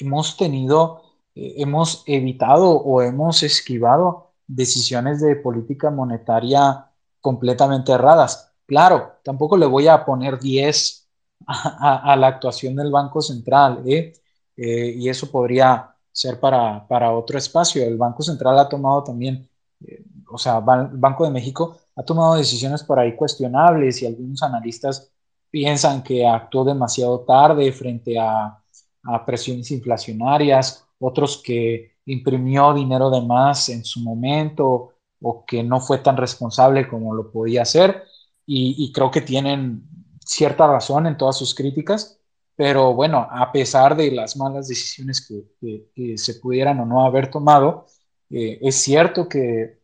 hemos tenido, eh, hemos evitado o hemos esquivado decisiones de política monetaria completamente erradas. Claro, tampoco le voy a poner 10 a, la actuación del Banco Central, ¿eh? Eh, y eso podría ser para, para, otro espacio. El Banco Central ha tomado también, eh, o sea, el Banco de México ha tomado decisiones por ahí cuestionables y algunos analistas piensan que actuó demasiado tarde frente a, a presiones inflacionarias, otros que imprimió dinero de más en su momento o que no fue tan responsable como lo podía hacer. Y, creo que tienen cierta razón en todas sus críticas, pero bueno, a pesar de las malas decisiones que, se pudieran o no haber tomado, eh, es cierto que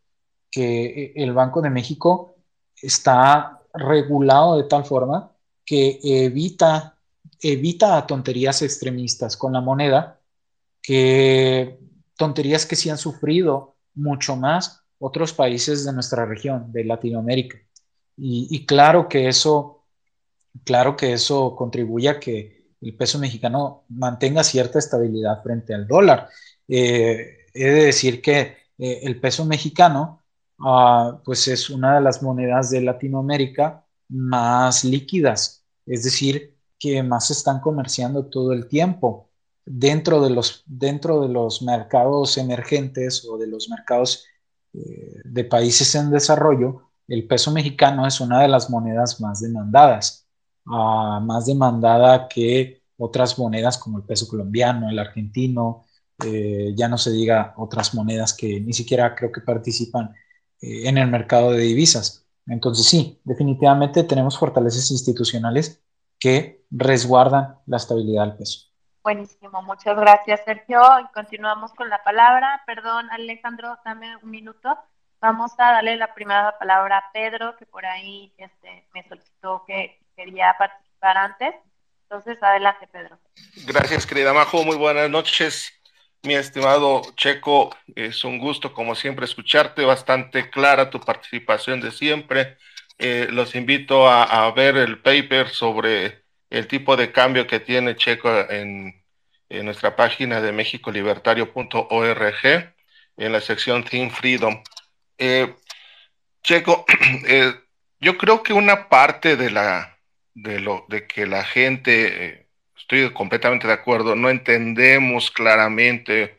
que el Banco de México está regulado de tal forma que evita, evita tonterías extremistas con la moneda, que tonterías que sí han sufrido mucho más otros países de nuestra región, de Latinoamérica. Y, claro que eso, claro que eso contribuye a que el peso mexicano mantenga cierta estabilidad frente al dólar. Eh, he de decir que eh, el peso mexicano uh, pues es una de las monedas de Latinoamérica más líquidas, es decir, que más están comerciando todo el tiempo dentro de los, dentro de los mercados emergentes o de los mercados eh, de países en desarrollo, el peso mexicano es una de las monedas más demandadas, uh, más demandada que otras monedas como el peso colombiano, el argentino, eh, ya no se diga otras monedas que ni siquiera creo que participan eh, en el mercado de divisas. Entonces sí, definitivamente tenemos fortalezas institucionales que resguardan la estabilidad del peso. Buenísimo, muchas gracias Sergio. Y continuamos con la palabra. Perdón Alejandro, dame un minuto. Vamos a darle la primera palabra a Pedro, que por ahí este, me solicitó que quería participar antes. Entonces, adelante, Pedro. Gracias, querida Majo. Muy buenas noches. Mi estimado Checo, es un gusto como siempre escucharte, bastante clara tu participación de siempre. Eh, los invito a, a, ver el paper sobre el tipo de cambio que tiene Checo en, nuestra página de mexicolibertario.org en la sección Team Freedom. Eh, Checo, [clears throat] eh, yo creo que una parte de la de lo de que la gente eh, estoy completamente de acuerdo, no entendemos claramente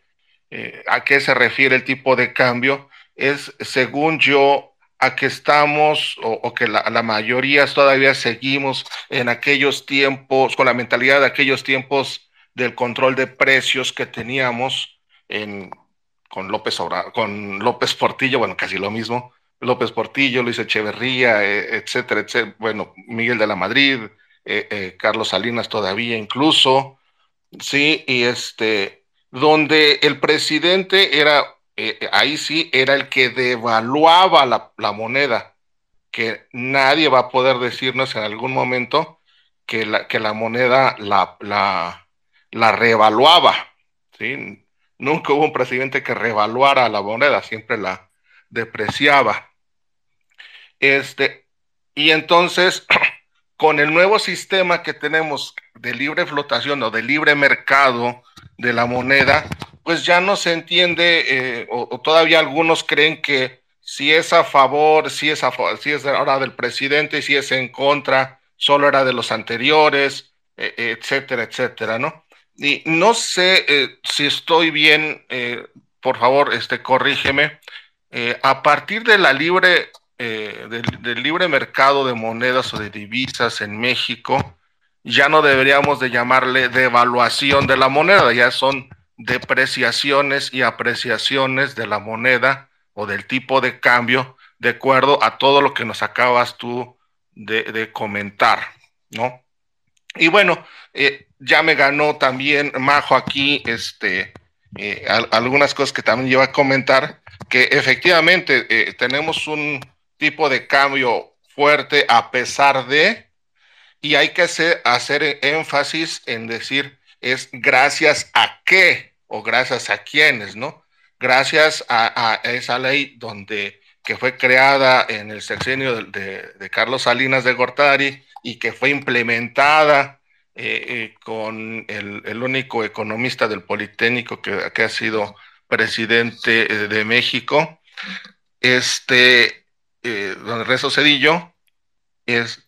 a qué se refiere el tipo de cambio, es según yo a que estamos o, que la, mayoría todavía seguimos en aquellos tiempos, con la mentalidad de aquellos tiempos del control de precios que teníamos en, con, López Obra, con López Portillo, bueno, casi lo mismo, López Portillo, Luis Echeverría, eh, etcétera, etcétera, bueno, Miguel de la Madrid, Carlos Salinas todavía incluso, sí, y este, donde el presidente era, ahí sí, era el que devaluaba la, moneda, que nadie va a poder decirnos en algún momento que la, que la moneda la, la, la revaluaba, ¿sí? Nunca hubo un presidente que revaluara la moneda, siempre la depreciaba. Este, y entonces, [clears throat] con el nuevo sistema que tenemos de libre flotación o de libre mercado de la moneda, pues ya no se entiende, eh, o, todavía algunos creen que si es a favor, si es, a, si es ahora del presidente, si es en contra, solo era de los anteriores, e, etcétera, etcétera, ¿no? Y no sé eh, si estoy bien, eh, por favor, este, corrígeme. A partir de la libre, del, libre mercado de monedas o de divisas en México, ya no deberíamos de llamarle devaluación de la moneda, ya son depreciaciones y apreciaciones de la moneda o del tipo de cambio de acuerdo a todo lo que nos acabas tú de, comentar, ¿no? Y bueno, eh, ya me ganó también Majo aquí este, eh, algunas cosas que también iba a comentar, que efectivamente eh, tenemos un tipo de cambio fuerte a pesar de, y hay que hacer énfasis en decir es gracias a qué o gracias a quiénes, ¿no? Gracias a, esa ley donde que fue creada en el sexenio de, Carlos Salinas de Gortari y que fue implementada eh, eh, con el, único economista del Politécnico que, ha sido presidente eh, de México, este, don Rezo Cedillo,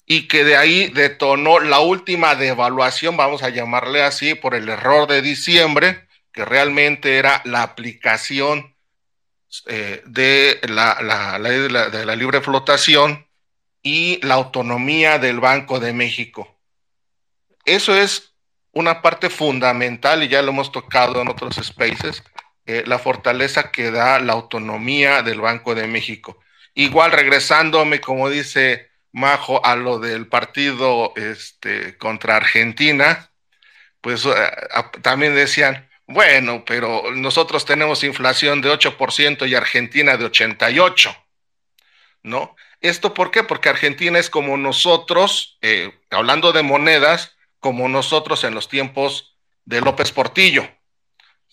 y que de ahí detonó la última devaluación, vamos a llamarle así, por el error de diciembre, que realmente era la aplicación de la, de la libre flotación y la autonomía del Banco de México eso es una parte fundamental y ya lo hemos tocado en otros spaces, eh, la fortaleza que da la autonomía del Banco de México. Igual regresándome, como dice Majo, a lo del partido este, contra Argentina, pues eh, también decían, bueno, pero nosotros tenemos inflación de 8% y Argentina de 88%, ¿no? ¿Esto por qué? Porque Argentina es como nosotros, eh, hablando de monedas, como nosotros en los tiempos de López Portillo.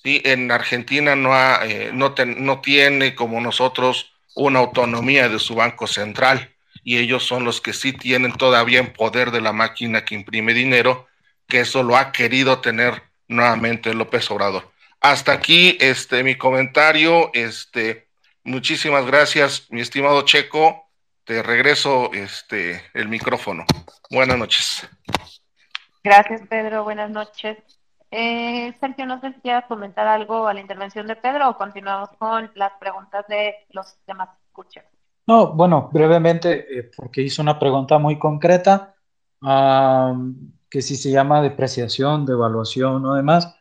¿sí? En Argentina no, eh, no, no tiene como nosotros una autonomía de su banco central y ellos son los que sí tienen todavía en poder de la máquina que imprime dinero, que eso lo ha querido tener nuevamente López Obrador. Hasta aquí este mi comentario, este muchísimas gracias, mi estimado Checo. Te regreso este el micrófono. Buenas noches. Gracias, Pedro. Buenas noches. Eh, Sergio, no sé si quieras comentar algo a la intervención de Pedro o continuamos con las preguntas de los demás escuchas. No, bueno, brevemente, eh, porque hizo una pregunta muy concreta, que si se llama depreciación, devaluación o demás.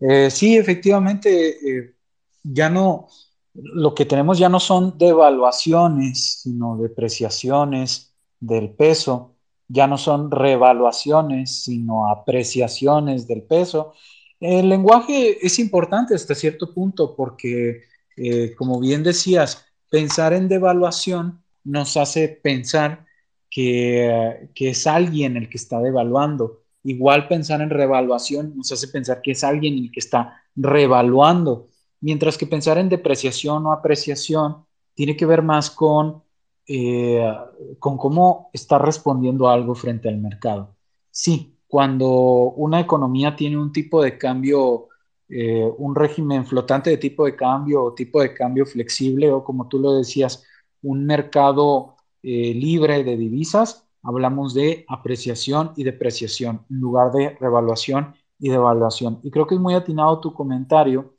Eh, sí, efectivamente, ya no, lo que tenemos ya no son devaluaciones, sino depreciaciones del peso ya no son revaluaciones, sino apreciaciones del peso. El lenguaje es importante hasta cierto punto porque, eh, como bien decías, pensar en devaluación nos hace pensar que, es alguien el que está devaluando. Igual pensar en revaluación nos hace pensar que es alguien el que está revaluando, mientras que pensar en depreciación o apreciación tiene que ver más con eh, con cómo está respondiendo algo frente al mercado. Sí, cuando una economía tiene un tipo de cambio, eh, un régimen flotante de tipo de cambio o tipo de cambio flexible o como tú lo decías, un mercado eh, libre de divisas, hablamos de apreciación y depreciación en lugar de revaluación y devaluación. Y creo que es muy atinado tu comentario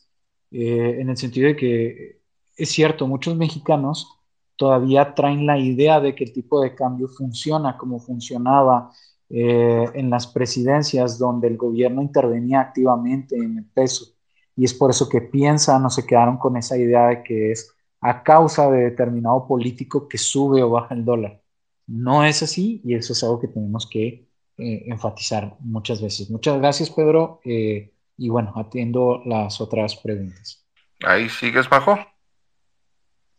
en el sentido de que es cierto, muchos mexicanos todavía traen la idea de que el tipo de cambio funciona como funcionaba eh, en las presidencias donde el gobierno intervenía activamente en el peso. Y es por eso que piensan o se quedaron con esa idea de que es a causa de determinado político que sube o baja el dólar. No es así y eso es algo que tenemos que eh, eh, enfatizar muchas veces. Muchas gracias, Pedro. Eh, y bueno, atiendo las otras preguntas. Ahí sigues, bajo.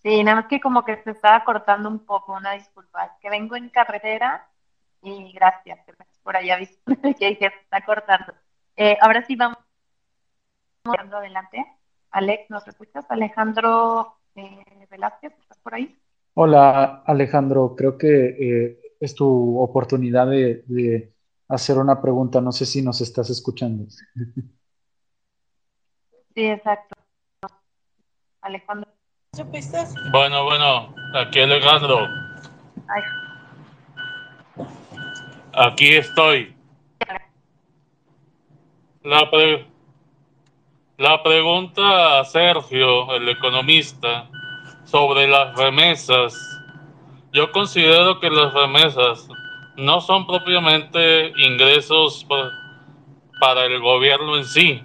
Sí, nada más que como que se estaba cortando un poco, una disculpa. Es que vengo en carretera y gracias, por allá visto [laughs] que se está cortando. Eh, ahora sí vamos adelante. Alex, ¿nos escuchas? Alejandro eh, Velázquez, ¿estás por ahí? Hola, Alejandro. Creo que eh, es tu oportunidad de, hacer una pregunta. No sé si nos estás escuchando. Sí, exacto. Alejandro. Bueno, bueno, aquí Alejandro. Aquí estoy. La, la pregunta a Sergio, el economista, sobre las remesas. Yo considero que las remesas no son propiamente ingresos para el gobierno en sí.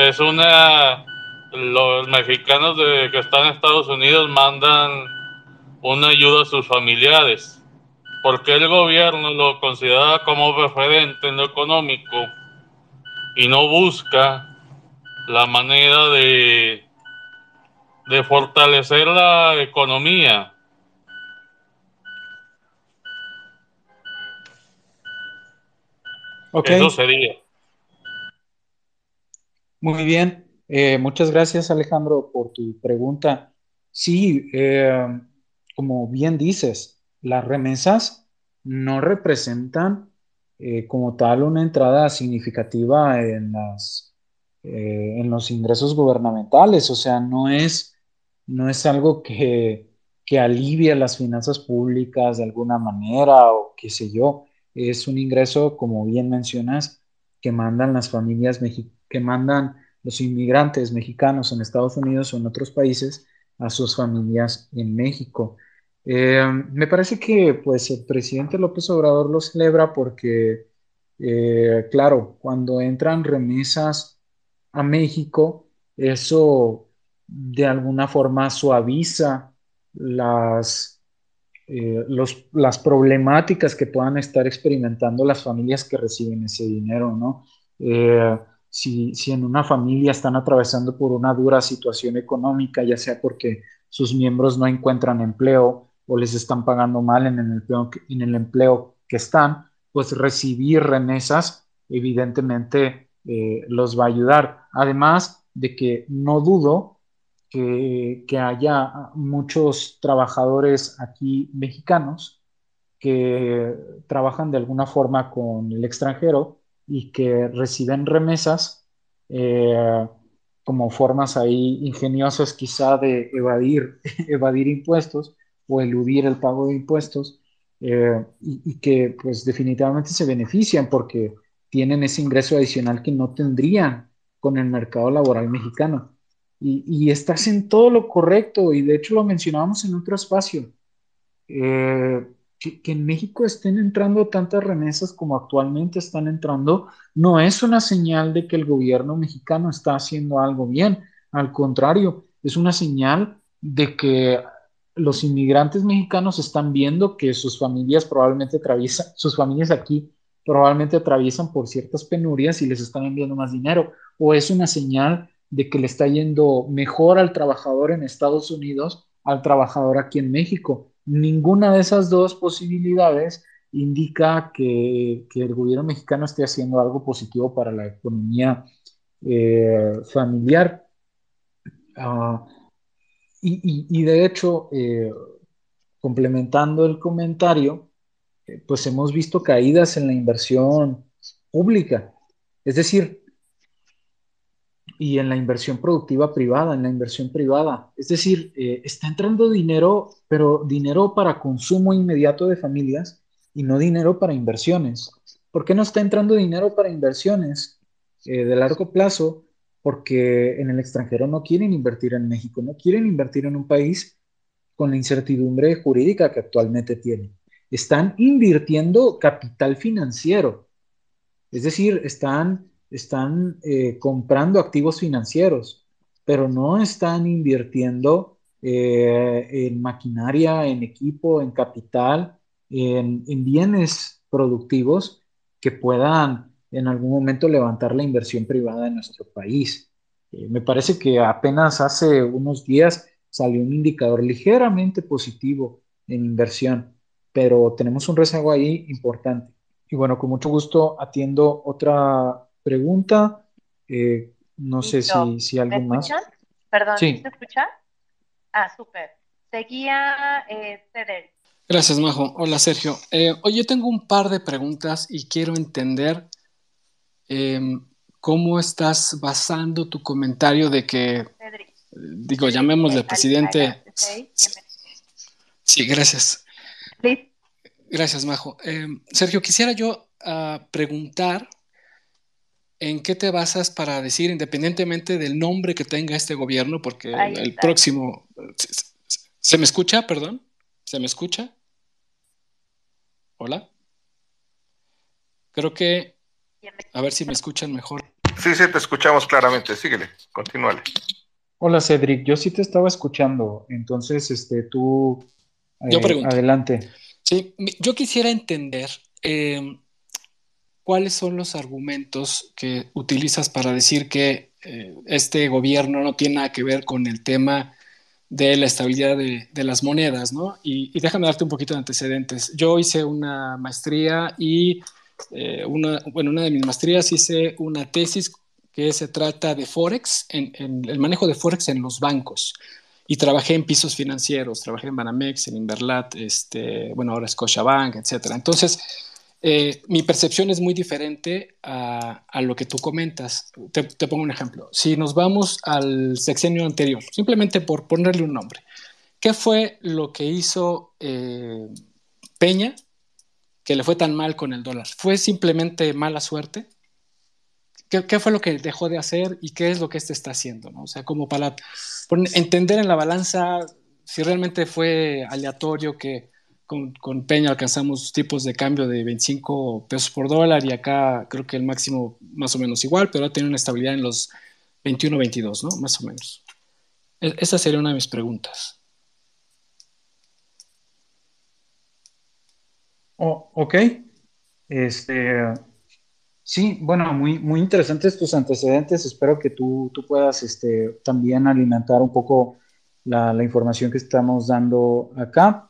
es una los mexicanos de, que están en Estados Unidos mandan una ayuda a sus familiares. Porque el gobierno lo considera como referente en lo económico y no busca la manera de, de fortalecer la economía? Eso sería. Muy bien. Eh, muchas gracias, Alejandro, por tu pregunta. Sí, eh, como bien dices, las remesas no representan eh, como tal una entrada significativa en, las, en los ingresos gubernamentales, o sea, no es, no es algo que, que alivia las finanzas públicas de alguna manera o qué sé yo, es un ingreso, como bien mencionas, que mandan las familias que mandan los inmigrantes mexicanos en Estados Unidos o en otros países a sus familias en México. Eh, me parece que pues el presidente López Obrador lo celebra porque, eh, claro, cuando entran remesas a México, eso de alguna forma suaviza las, eh, las problemáticas que puedan estar experimentando las familias que reciben ese dinero, ¿no? si, en una familia están atravesando por una dura situación económica, ya sea porque sus miembros no encuentran empleo o les están pagando mal en el empleo, en el empleo que están, pues recibir remesas evidentemente eh, los va a ayudar. Además de que no dudo que, haya muchos trabajadores aquí mexicanos que trabajan de alguna forma con el extranjero y que reciben remesas eh, como formas ahí ingeniosas quizá de evadir, [laughs] evadir impuestos o eludir el pago de impuestos eh, y, que pues definitivamente se benefician porque tienen ese ingreso adicional que no tendrían con el mercado laboral mexicano. Y, y estás en todo lo correcto y de hecho lo mencionábamos en otro espacio. Eh, que, en México estén entrando tantas remesas como actualmente están entrando, no es una señal de que el gobierno mexicano está haciendo algo bien. Al contrario, es una señal de que los inmigrantes mexicanos están viendo que sus familias probablemente atraviesan, [laughs] sus familias aquí probablemente atraviesan por ciertas penurias y les están enviando más dinero. O es una señal de que le está yendo mejor al trabajador en Estados Unidos al trabajador aquí en México. Ninguna de esas dos posibilidades indica que, el gobierno mexicano esté haciendo algo positivo para la economía eh, familiar. Ah, y, de hecho, eh, complementando el comentario, eh, pues hemos visto caídas en la inversión pública. Es decir, y en la inversión productiva privada, en la inversión privada. Es decir, eh, está entrando dinero, pero dinero para consumo inmediato de familias y no dinero para inversiones. ¿Por qué no está entrando dinero para inversiones de largo plazo? Porque en el extranjero no quieren invertir en México, no quieren invertir en un país con la incertidumbre jurídica que actualmente tienen. Están invirtiendo capital financiero. Es decir, están están eh, comprando activos financieros, pero no están invirtiendo eh, en maquinaria, en equipo, en capital, en, bienes productivos que puedan en algún momento levantar la inversión privada en nuestro país. Eh, me parece que apenas hace unos días salió un indicador ligeramente positivo en inversión, pero tenemos un rezago ahí importante. Y bueno, con mucho gusto atiendo otra pregunta. Eh, no sé si, si alguien más. Perdón, sí. ¿se escucha? Ah, súper. Seguía eh, Gracias, Majo. Hola, Sergio. Eh, hoy yo tengo un par de preguntas y quiero entender em, cómo estás basando tu comentario de que, digo, llamémosle presidente. Sí, gracias. Gracias, Majo. Em, Sergio, quisiera yo ah, preguntar en qué te basas para decir, independientemente del nombre que tenga este gobierno, porque el próximo ¿Se me escucha? Perdón. ¿Se me escucha? Hola. Creo que... A ver si me escuchan mejor. Sí, sí, te escuchamos claramente. Síguele, continúale. Hola, Cedric. Yo sí te estaba escuchando. Entonces, este, tú... yo pregunto. Adelante. Sí, yo quisiera entender em, cuáles son los argumentos que utilizas para decir que eh, este gobierno no tiene nada que ver con el tema de la estabilidad de, las monedas, ¿no? Y, déjame darte un poquito de antecedentes. Yo hice una maestría y, eh, una, bueno, una de mis maestrías hice una tesis que se trata de Forex, en, el manejo de Forex en los bancos. Y trabajé en pisos financieros, trabajé en Banamex, en Inverlat, este, bueno, ahora Scotiabank, etcétera. Entonces, eh, mi percepción es muy diferente a, lo que tú comentas. Te, pongo un ejemplo. Si nos vamos al sexenio anterior, simplemente por ponerle un nombre, ¿qué fue lo que hizo eh, Peña que le fue tan mal con el dólar? ¿Fue simplemente mala suerte? ¿Qué, fue lo que dejó de hacer y qué es lo que este está haciendo? O sea, como para entender en la balanza si realmente fue aleatorio que con, Peña alcanzamos tipos de cambio de 25 pesos por dólar y acá creo que el máximo más o menos igual, pero ha tenido una estabilidad en los 21, 22, ¿no? Más o menos. E, esa sería una de mis preguntas. Oh, ok. Este, sí, bueno, muy, muy interesantes tus antecedentes. Espero que tú, tú puedas este, también alimentar un poco la, la información que estamos dando acá.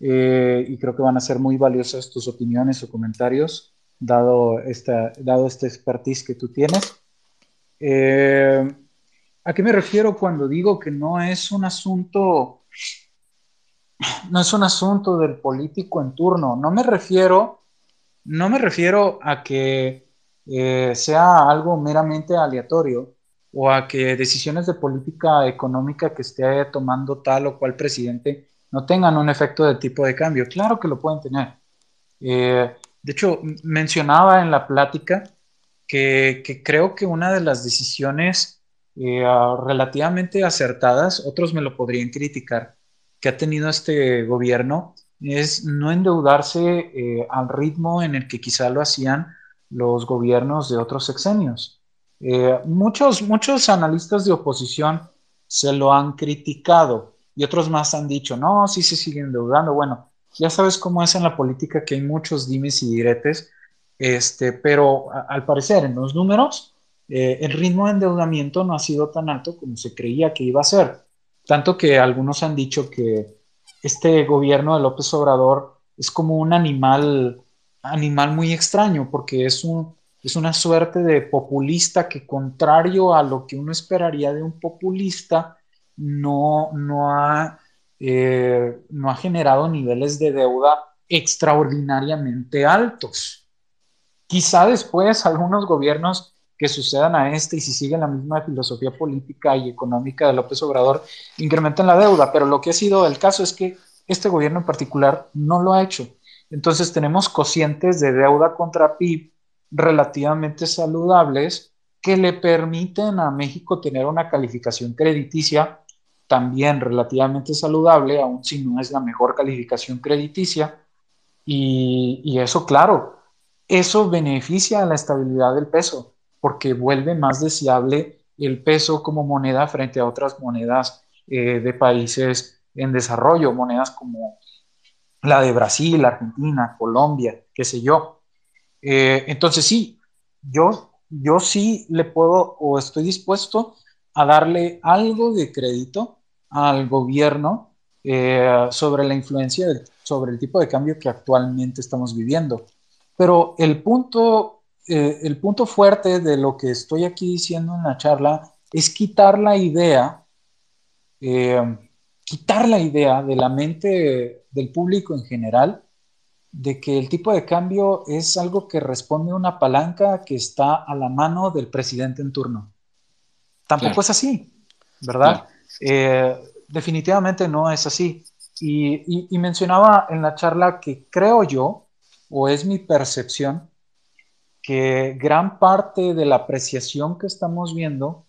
Eh, y creo que van a ser muy valiosas tus opiniones o comentarios, dado, esta, dado este expertise que tú tienes. Eh, ¿A qué me refiero cuando digo que no es un asunto, no es un asunto del político en turno? No me refiero, no me refiero a que eh, sea algo meramente aleatorio o a que decisiones de política económica que esté tomando tal o cual presidente no tengan un efecto de tipo de cambio. Claro que lo pueden tener. Eh, de hecho, mencionaba en la plática que, creo que una de las decisiones eh, relativamente acertadas, otros me lo podrían criticar, que ha tenido este gobierno es no endeudarse eh, al ritmo en el que quizá lo hacían los gobiernos de otros sexenios. muchos, muchos analistas de oposición se lo han criticado y otros más han dicho, no, sí se siguen endeudando. Bueno, ya sabes cómo es en la política que hay muchos dimes y diretes, este, pero al parecer en los números eh, el ritmo de endeudamiento no ha sido tan alto como se creía que iba a ser. Tanto que algunos han dicho que este gobierno de López Obrador es como un animal, animal muy extraño, porque es, un, es una suerte de populista que contrario a lo que uno esperaría de un populista, no, no, ha, eh, no ha generado niveles de deuda extraordinariamente altos. Quizá después algunos gobiernos que sucedan a este y si siguen la misma filosofía política y económica de López Obrador incrementen la deuda, pero lo que ha sido el caso es que este gobierno en particular no lo ha hecho. Entonces tenemos cocientes de deuda contra PIB relativamente saludables que le permiten a México tener una calificación crediticia también relativamente saludable, aun si no es la mejor calificación crediticia. Y, eso, claro, eso beneficia a la estabilidad del peso, porque vuelve más deseable el peso como moneda frente a otras monedas eh, de países en desarrollo, monedas como la de Brasil, Argentina, Colombia, qué sé yo. Eh, entonces sí, yo, yo sí le puedo o estoy dispuesto a darle algo de crédito al gobierno eh, sobre la influencia, sobre el tipo de cambio que actualmente estamos viviendo. Pero el punto, eh, el punto fuerte de lo que estoy aquí diciendo en la charla es quitar la idea, eh, quitar la idea de la mente del público en general de que el tipo de cambio es algo que responde a una palanca que está a la mano del presidente en turno. Tampoco es así, ¿verdad? Eh, definitivamente no es así. y, mencionaba en la charla que creo yo, o es mi percepción, que gran parte de la apreciación que estamos viendo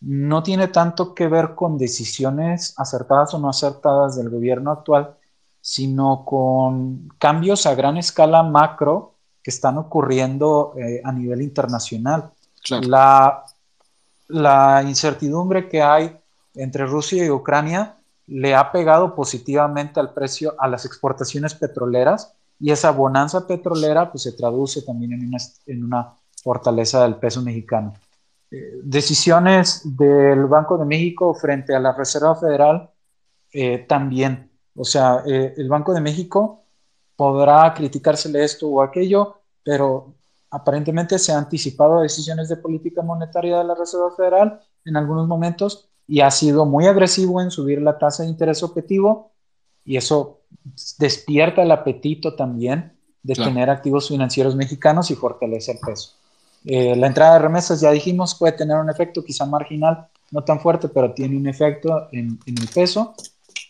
no tiene tanto que ver con decisiones acertadas o no acertadas del gobierno actual, sino con cambios a gran escala macro que están ocurriendo eh, a nivel internacional. La, la incertidumbre que hay entre Rusia y Ucrania le ha pegado positivamente al precio a las exportaciones petroleras y esa bonanza petrolera pues se traduce también en una, en una fortaleza del peso mexicano. Eh, decisiones del Banco de México frente a la Reserva Federal eh, también. O sea, eh, el Banco de México podrá criticársele esto o aquello, pero aparentemente se ha anticipado a decisiones de política monetaria de la Reserva Federal en algunos momentos y ha sido muy agresivo en subir la tasa de interés objetivo y eso despierta el apetito también de tener activos financieros mexicanos y fortalece el peso. Eh, la entrada de remesas, ya dijimos, puede tener un efecto quizá marginal, no tan fuerte, pero tiene un efecto en, el peso.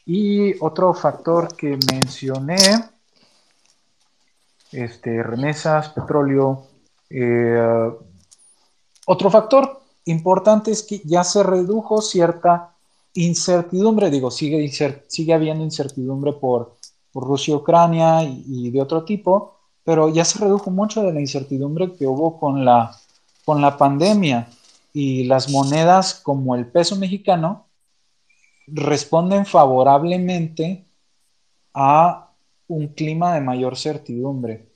Y otro factor que mencioné, este, remesas, petróleo. Eh, otro factor importante es que ya se redujo cierta incertidumbre, digo, sigue, sigue habiendo incertidumbre por, por Rusia y Ucrania y, de otro tipo, pero ya se redujo mucho de la incertidumbre que hubo con la, con la pandemia y las monedas como el peso mexicano responden favorablemente a un clima de mayor certidumbre.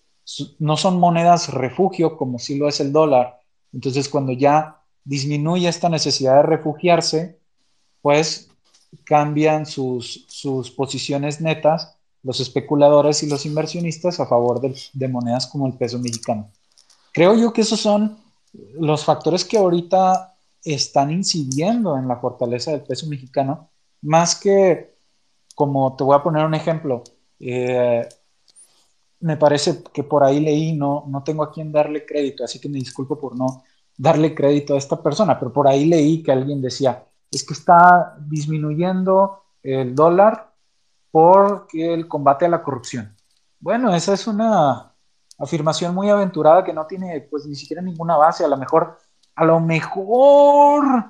No son monedas refugio como si lo es el dólar. Entonces, cuando ya disminuye esta necesidad de refugiarse, pues cambian sus, sus posiciones netas los especuladores y los inversionistas a favor de, monedas como el peso mexicano. Creo yo que esos son los factores que ahorita están incidiendo en la fortaleza del peso mexicano, más que, como te voy a poner un ejemplo, eh, me parece que por ahí leí, no, no tengo a quién darle crédito, así que me disculpo por no darle crédito a esta persona, pero por ahí leí que alguien decía, es que está disminuyendo el dólar porque el combate a la corrupción. Bueno, esa es una afirmación muy aventurada que no tiene pues ni siquiera ninguna base. A lo mejor, a lo mejor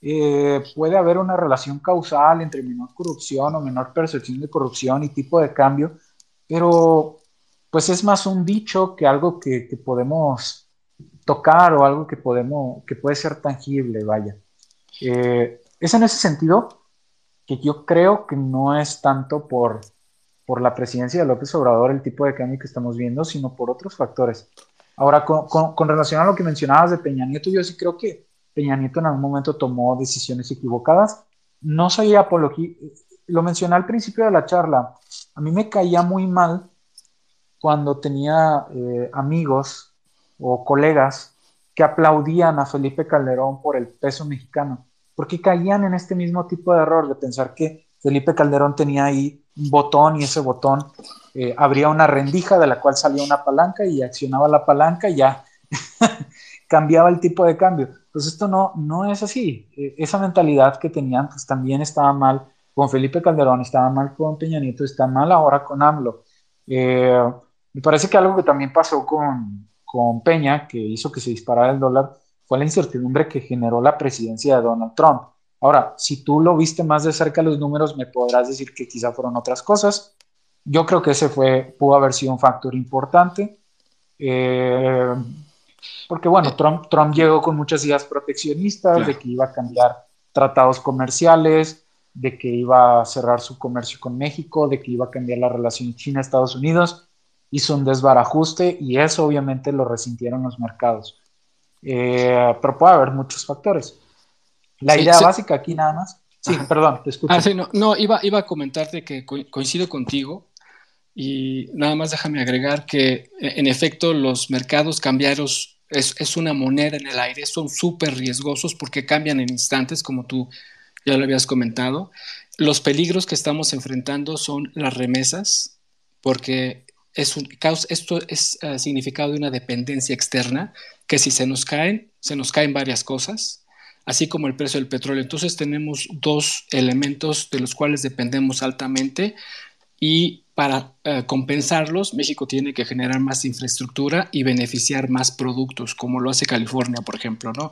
eh, puede haber una relación causal entre menor corrupción o menor percepción de corrupción y tipo de cambio, pero pues es más un dicho que algo que, podemos tocar o algo que podemos, que puede ser tangible, vaya. Eh, es en ese sentido que yo creo que no es tanto por, por la presidencia de López Obrador el tipo de cambio que estamos viendo, sino por otros factores. Ahora, con, con, relación a lo que mencionabas de Peña Nieto, yo sí creo que Peña Nieto en algún momento tomó decisiones equivocadas. No soy apología, lo mencioné al principio de la charla, a mí me caía muy mal cuando tenía eh, amigos o colegas que aplaudían a Felipe Calderón por el peso mexicano porque caían en este mismo tipo de error de pensar que Felipe Calderón tenía ahí un botón y ese botón eh, abría una rendija de la cual salía una palanca y accionaba la palanca y ya [laughs] cambiaba el tipo de cambio. Pues esto no, no es así. E, esa mentalidad que tenían pues también estaba mal con Felipe Calderón, estaba mal con Peña Nieto, está mal ahora con AMLO. Eh, me parece que algo que también pasó con, con Peña, que hizo que se disparara el dólar, fue la incertidumbre que generó la presidencia de Donald Trump. Ahora, si tú lo viste más de cerca los números, me podrás decir que quizá fueron otras cosas. Yo creo que ese fue, pudo haber sido un factor importante. Eh, porque bueno, Trump, Trump llegó con muchas ideas proteccionistas de que iba a cambiar tratados comerciales, de que iba a cerrar su comercio con México, de que iba a cambiar la relación China-Estados Unidos, hizo un desbarajuste y eso obviamente lo resintieron los mercados. Eh, pero puede haber muchos factores. La idea básica aquí nada más. Sí, perdón, te escucho. Ah, sí, no, no iba, iba a comentarte que coincido contigo y nada más déjame agregar que en efecto los mercados cambiarios es, es una moneda en el aire, son súper riesgosos porque cambian en instantes, como tú ya lo habías comentado. Los peligros que estamos enfrentando son las remesas, porque es un, esto es uh, significado de una dependencia externa, que si se nos caen, se nos caen varias cosas, así como el precio del petróleo. Entonces tenemos dos elementos de los cuales dependemos altamente y para uh, compensarlos, México tiene que generar más infraestructura y beneficiar más productos, como lo hace California, por ejemplo. ¿no?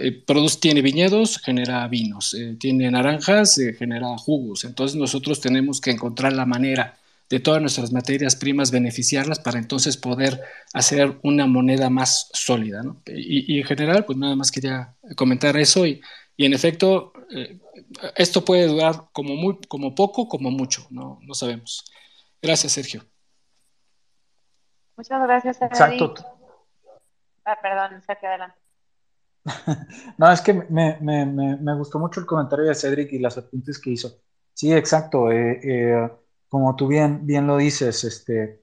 Eh, tiene viñedos, genera vinos, eh, tiene naranjas, eh, genera jugos. Entonces nosotros tenemos que encontrar la manera de todas nuestras materias primas, beneficiarlas para entonces poder hacer una moneda más sólida. ¿no? Y, y, en general, pues nada más quería comentar eso y, y en efecto, eh, esto puede durar como, muy, como poco, como mucho, no, no sabemos. Gracias, Sergio. Muchas gracias, Sergio. Exacto. Ah, perdón, Sergio, adelante. [laughs] no, es que me, me, me, gustó mucho el comentario de Cedric y las apuntes que hizo. Sí, exacto. Eh, eh, como tú bien, bien lo dices, este,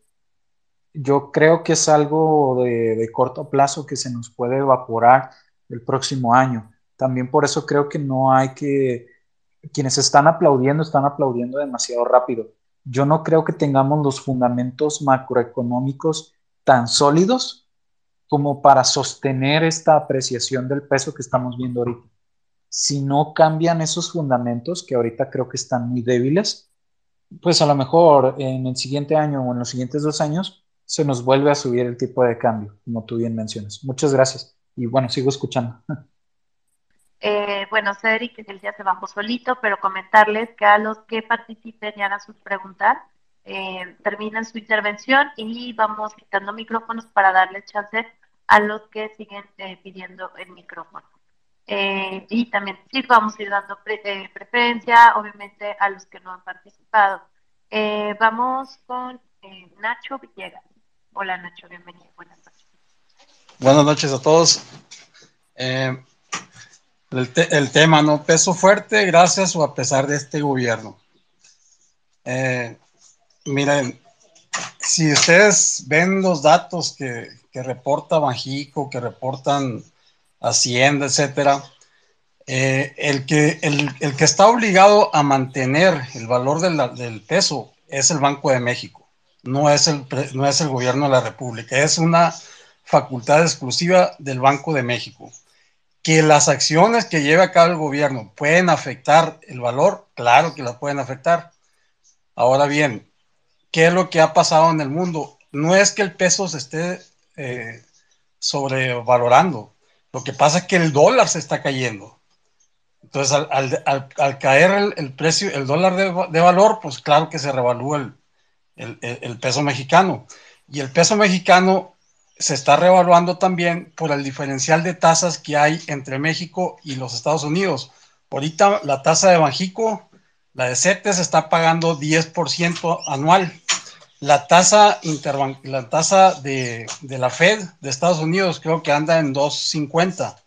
yo creo que es algo de, de, corto plazo que se nos puede evaporar el próximo año. También por eso creo que no hay que, quienes están aplaudiendo, están aplaudiendo demasiado rápido yo no creo que tengamos los fundamentos macroeconómicos tan sólidos como para sostener esta apreciación del peso que estamos viendo ahorita. Si no cambian esos fundamentos, que ahorita creo que están muy débiles, pues a lo mejor en el siguiente año o en los siguientes dos años se nos vuelve a subir el tipo de cambio, como tú bien mencionas. Muchas gracias. Y bueno, sigo escuchando. [laughs] Eh, bueno, Cedric, que ya se bajó solito, pero comentarles que a los que participen y hagan sus preguntas, eh, terminan su intervención y vamos quitando micrófonos para darle chance a los que siguen eh, pidiendo el micrófono. Eh, y también sí vamos a ir dando preferencia, obviamente, a los que no han participado. vamos con Nacho Villegas. Hola Nacho, bienvenido. Buenas noches. Buenas noches a todos el, tema, ¿no? Peso fuerte gracias o a pesar de este gobierno. Eh, miren, si ustedes ven los datos que, que reporta Bajico, que reportan Hacienda, etcétera, eh, el, que, el, el, que está obligado a mantener el valor del peso es el Banco de México, no es, el, no es el gobierno de la República, es una facultad exclusiva del Banco de México que las acciones que lleve a cabo el gobierno pueden afectar el valor, claro que las pueden afectar. Ahora bien, ¿qué es lo que ha pasado en el mundo? No es que el peso se esté eh, sobrevalorando, lo que pasa es que el dólar se está cayendo. Entonces, al, caer el, precio, el dólar de, valor, pues claro que se revalúa el peso mexicano. Y el peso mexicano se está revaluando también por el diferencial de tasas que hay entre México y los Estados Unidos. Ahorita la tasa de Banjico, la de CETES, está pagando 10% anual. La tasa, la tasa de, la Fed de Estados Unidos creo que anda en 2.50.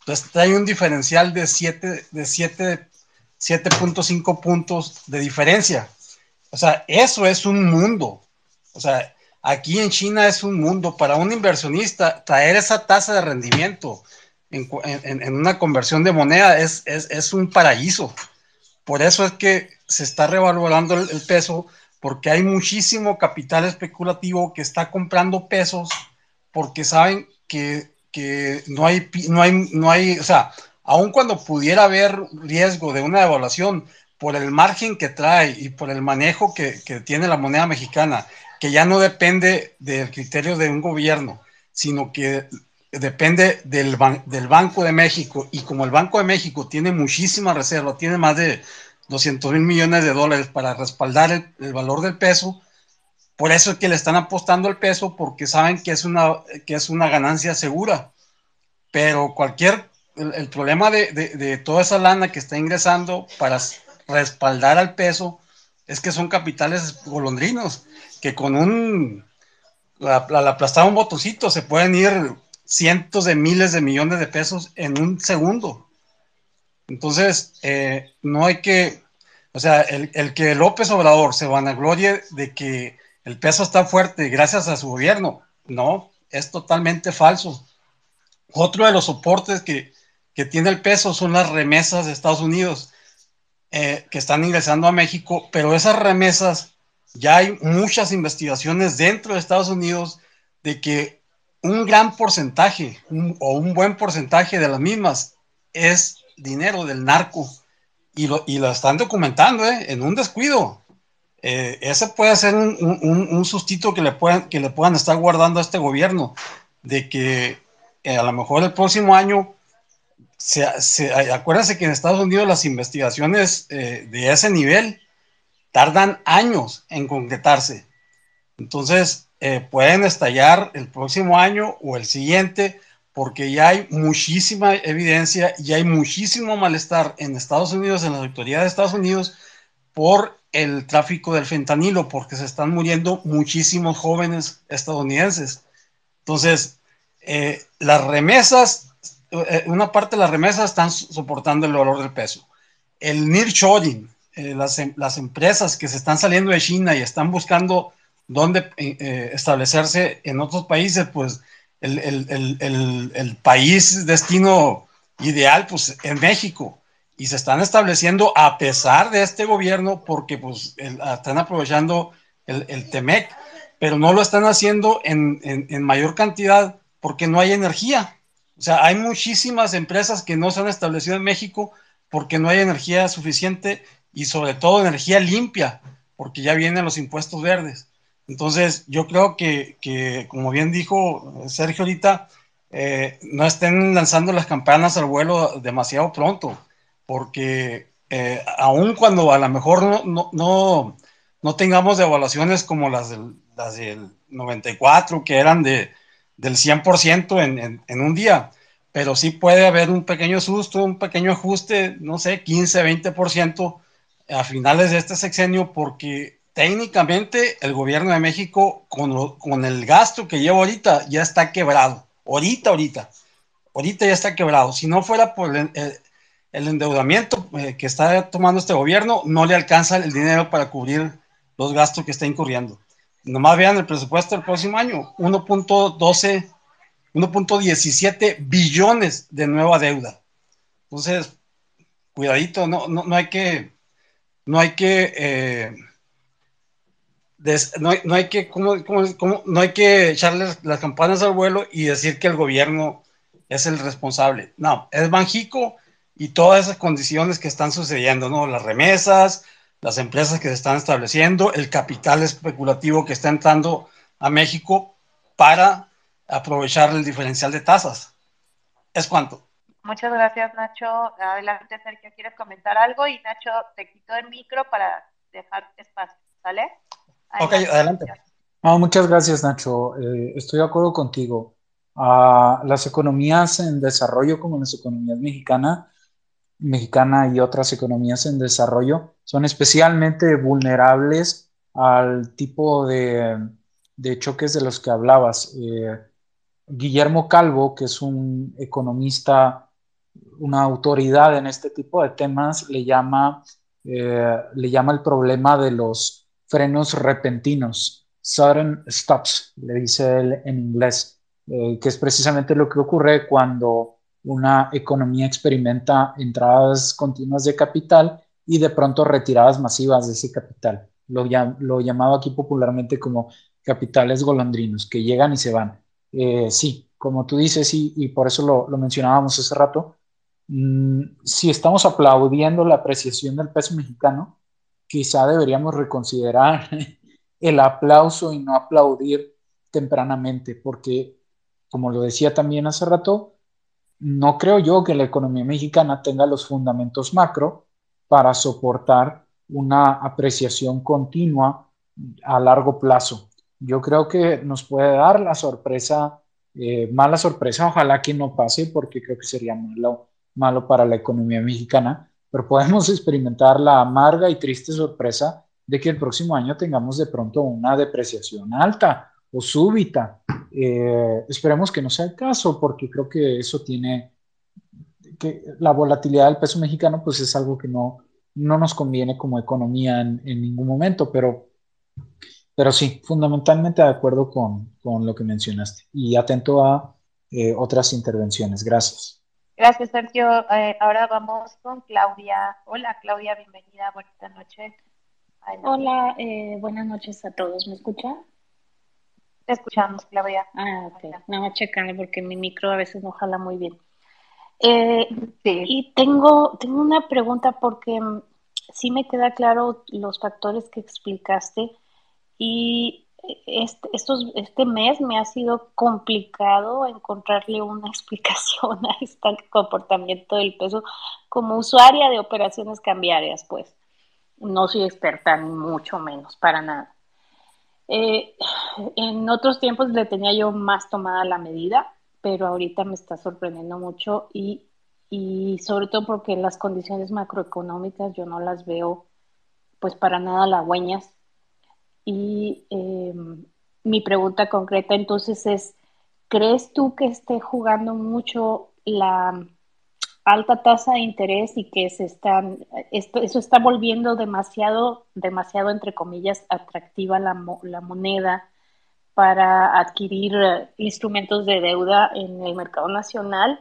Entonces hay un diferencial de 7, de 7.5 puntos de diferencia. O sea, eso es un mundo. O sea, Aquí en China es un mundo para un inversionista traer esa tasa de rendimiento en, una conversión de moneda es, es, un paraíso. Por eso es que se está revalorando el, peso porque hay muchísimo capital especulativo que está comprando pesos porque saben que, no, hay, no, hay, no hay, o sea, aun cuando pudiera haber riesgo de una devaluación por el margen que trae y por el manejo que, que tiene la moneda mexicana que ya no depende del criterio de un gobierno, sino que depende del, del Banco de México. Y como el Banco de México tiene muchísima reserva, tiene más de 200 mil millones de dólares para respaldar el, valor del peso, por eso es que le están apostando el peso, porque saben que es una, que es una ganancia segura. Pero cualquier, el, problema de, de, toda esa lana que está ingresando para respaldar al peso es que son capitales golondrinos, que con un, al aplastar un botoncito se pueden ir cientos de miles de millones de pesos en un segundo. Entonces, eh, no hay que, o sea, el, el, que López Obrador se vanaglorie de que el peso está fuerte gracias a su gobierno, no, es totalmente falso. Otro de los soportes que, que tiene el peso son las remesas de Estados Unidos eh, que están ingresando a México, pero esas remesas, ya hay muchas investigaciones dentro de Estados Unidos de que un gran porcentaje o un buen porcentaje de las mismas es dinero del narco y lo, y lo están documentando ¿eh? en un descuido. Eh, ese puede ser un, un, sustito que le, puedan, que le puedan estar guardando a este gobierno, de que eh, a lo mejor el próximo año, se, se, acuérdense que en Estados Unidos las investigaciones de ese nivel tardan años en concretarse. Entonces, pueden estallar el próximo año o el siguiente, porque ya hay muchísima evidencia y hay muchísimo malestar en Estados Unidos, en la autoridad de Estados Unidos, por el tráfico del fentanilo, porque se están muriendo muchísimos jóvenes estadounidenses. Entonces, eh, las remesas, eh, una parte de las remesas están soportando el valor del peso. El nearshoring, eh, las, em, las, empresas que se están saliendo de China y están buscando dónde eh, establecerse en otros países, pues el, el, el, el, país destino ideal, pues en México y se están estableciendo a pesar de este gobierno porque pues están aprovechando el, el, TEMEC, pero no lo están haciendo en, en, en, mayor cantidad porque no hay energía. O sea, hay muchísimas empresas que no se han establecido en México porque no hay energía suficiente y sobre todo energía limpia, porque ya vienen los impuestos verdes. Entonces, yo creo que, como bien dijo Sergio ahorita, eh, no estén lanzando las campanas al vuelo demasiado pronto porque eh, aun cuando a lo mejor no, no, no, no, tengamos evaluaciones como las del, las del 94, que eran de, del 100% en, en, en, un día, pero sí puede haber un pequeño susto, un pequeño ajuste, no sé, 15, 20% a finales de este sexenio, porque técnicamente el gobierno de México, con, el gasto que lleva ahorita, ya está quebrado. Ahorita, ahorita. Ahorita ya está quebrado. Si no fuera por el endeudamiento eh, que está tomando este gobierno no le alcanza el dinero para cubrir los gastos que está incurriendo. Nomás vean el presupuesto del próximo año, 1.12, 1.17 billones de nueva deuda. Entonces, cuidadito, no, no, no hay que, no hay que, eh, no, no, hay que, ¿cómo, cómo, cómo, no hay que echarle las campanas al vuelo y decir que el gobierno es el responsable. No, es Banjico y todas esas condiciones que están sucediendo, ¿no? Las remesas, las empresas que se están estableciendo, el capital especulativo que está entrando a México para aprovechar el diferencial de tasas. ¿Es cuánto? Muchas gracias, Nacho. Adelante, Sergio, ¿quieres comentar algo? Y Nacho, te quito el micro para dejar espacio, ¿sale? Adelante. Ok, adelante. No, muchas gracias, Nacho. Eh, estoy de acuerdo contigo. Uh, las economías en desarrollo, como las economías mexicanas, mexicana y otras economías en desarrollo son especialmente vulnerables al tipo de, de choques de los que hablabas. Eh, Guillermo Calvo, que es un economista, una autoridad en este tipo de temas, le llama, eh, le llama el problema de los frenos repentinos, sudden stops, le dice él en inglés, eh, que es precisamente lo que ocurre cuando una economía experimenta entradas continuas de capital y de pronto retiradas masivas de ese capital, lo, lo llamado aquí popularmente como capitales golondrinos, que llegan y se van. Eh, sí, como tú dices, y, y por eso lo, lo, mencionábamos hace rato, mmm, si estamos aplaudiendo la apreciación del peso mexicano, quizá deberíamos reconsiderar [laughs] el aplauso y no aplaudir tempranamente, porque, como lo decía también hace rato, no creo yo que la economía mexicana tenga los fundamentos macro para soportar una apreciación continua a largo plazo. Yo creo que nos puede dar la sorpresa, eh, mala sorpresa, ojalá que no pase porque creo que sería malo, malo para la economía mexicana, pero podemos experimentar la amarga y triste sorpresa de que el próximo año tengamos de pronto una depreciación alta o súbita. Eh, esperemos que no sea el caso, porque creo que eso tiene, que la volatilidad del peso mexicano, pues es algo que no, no nos conviene como economía en, ningún momento, pero, pero sí, fundamentalmente de acuerdo con, con lo que mencionaste y atento a eh, otras intervenciones. Gracias. Gracias, Sergio. Eh, ahora vamos con Claudia. Hola, Claudia, bienvenida. Buenas noches. Hola, eh, buenas noches a todos. ¿Me escuchan? Te escuchamos, Claudia. Ah, ok. Nada más checando porque mi micro a veces no jala muy bien. Eh, sí. Y tengo, tengo una pregunta porque mm, sí me queda claro los factores que explicaste y este, estos, este mes me ha sido complicado encontrarle una [laughs] explicación a este comportamiento del peso como usuaria de operaciones cambiarias, pues. No soy experta, ni mucho menos, para nada. Eh, en otros tiempos le tenía yo más tomada la medida, pero ahorita me está sorprendiendo mucho y, y sobre todo porque las condiciones macroeconómicas yo no las veo pues para nada halagüeñas y em, mi pregunta concreta entonces es, ¿crees tú que esté jugando mucho la alta tasa de interés y que se están, eso está volviendo demasiado, demasiado, entre comillas, atractiva la, la moneda para adquirir eh, instrumentos de deuda en el mercado nacional?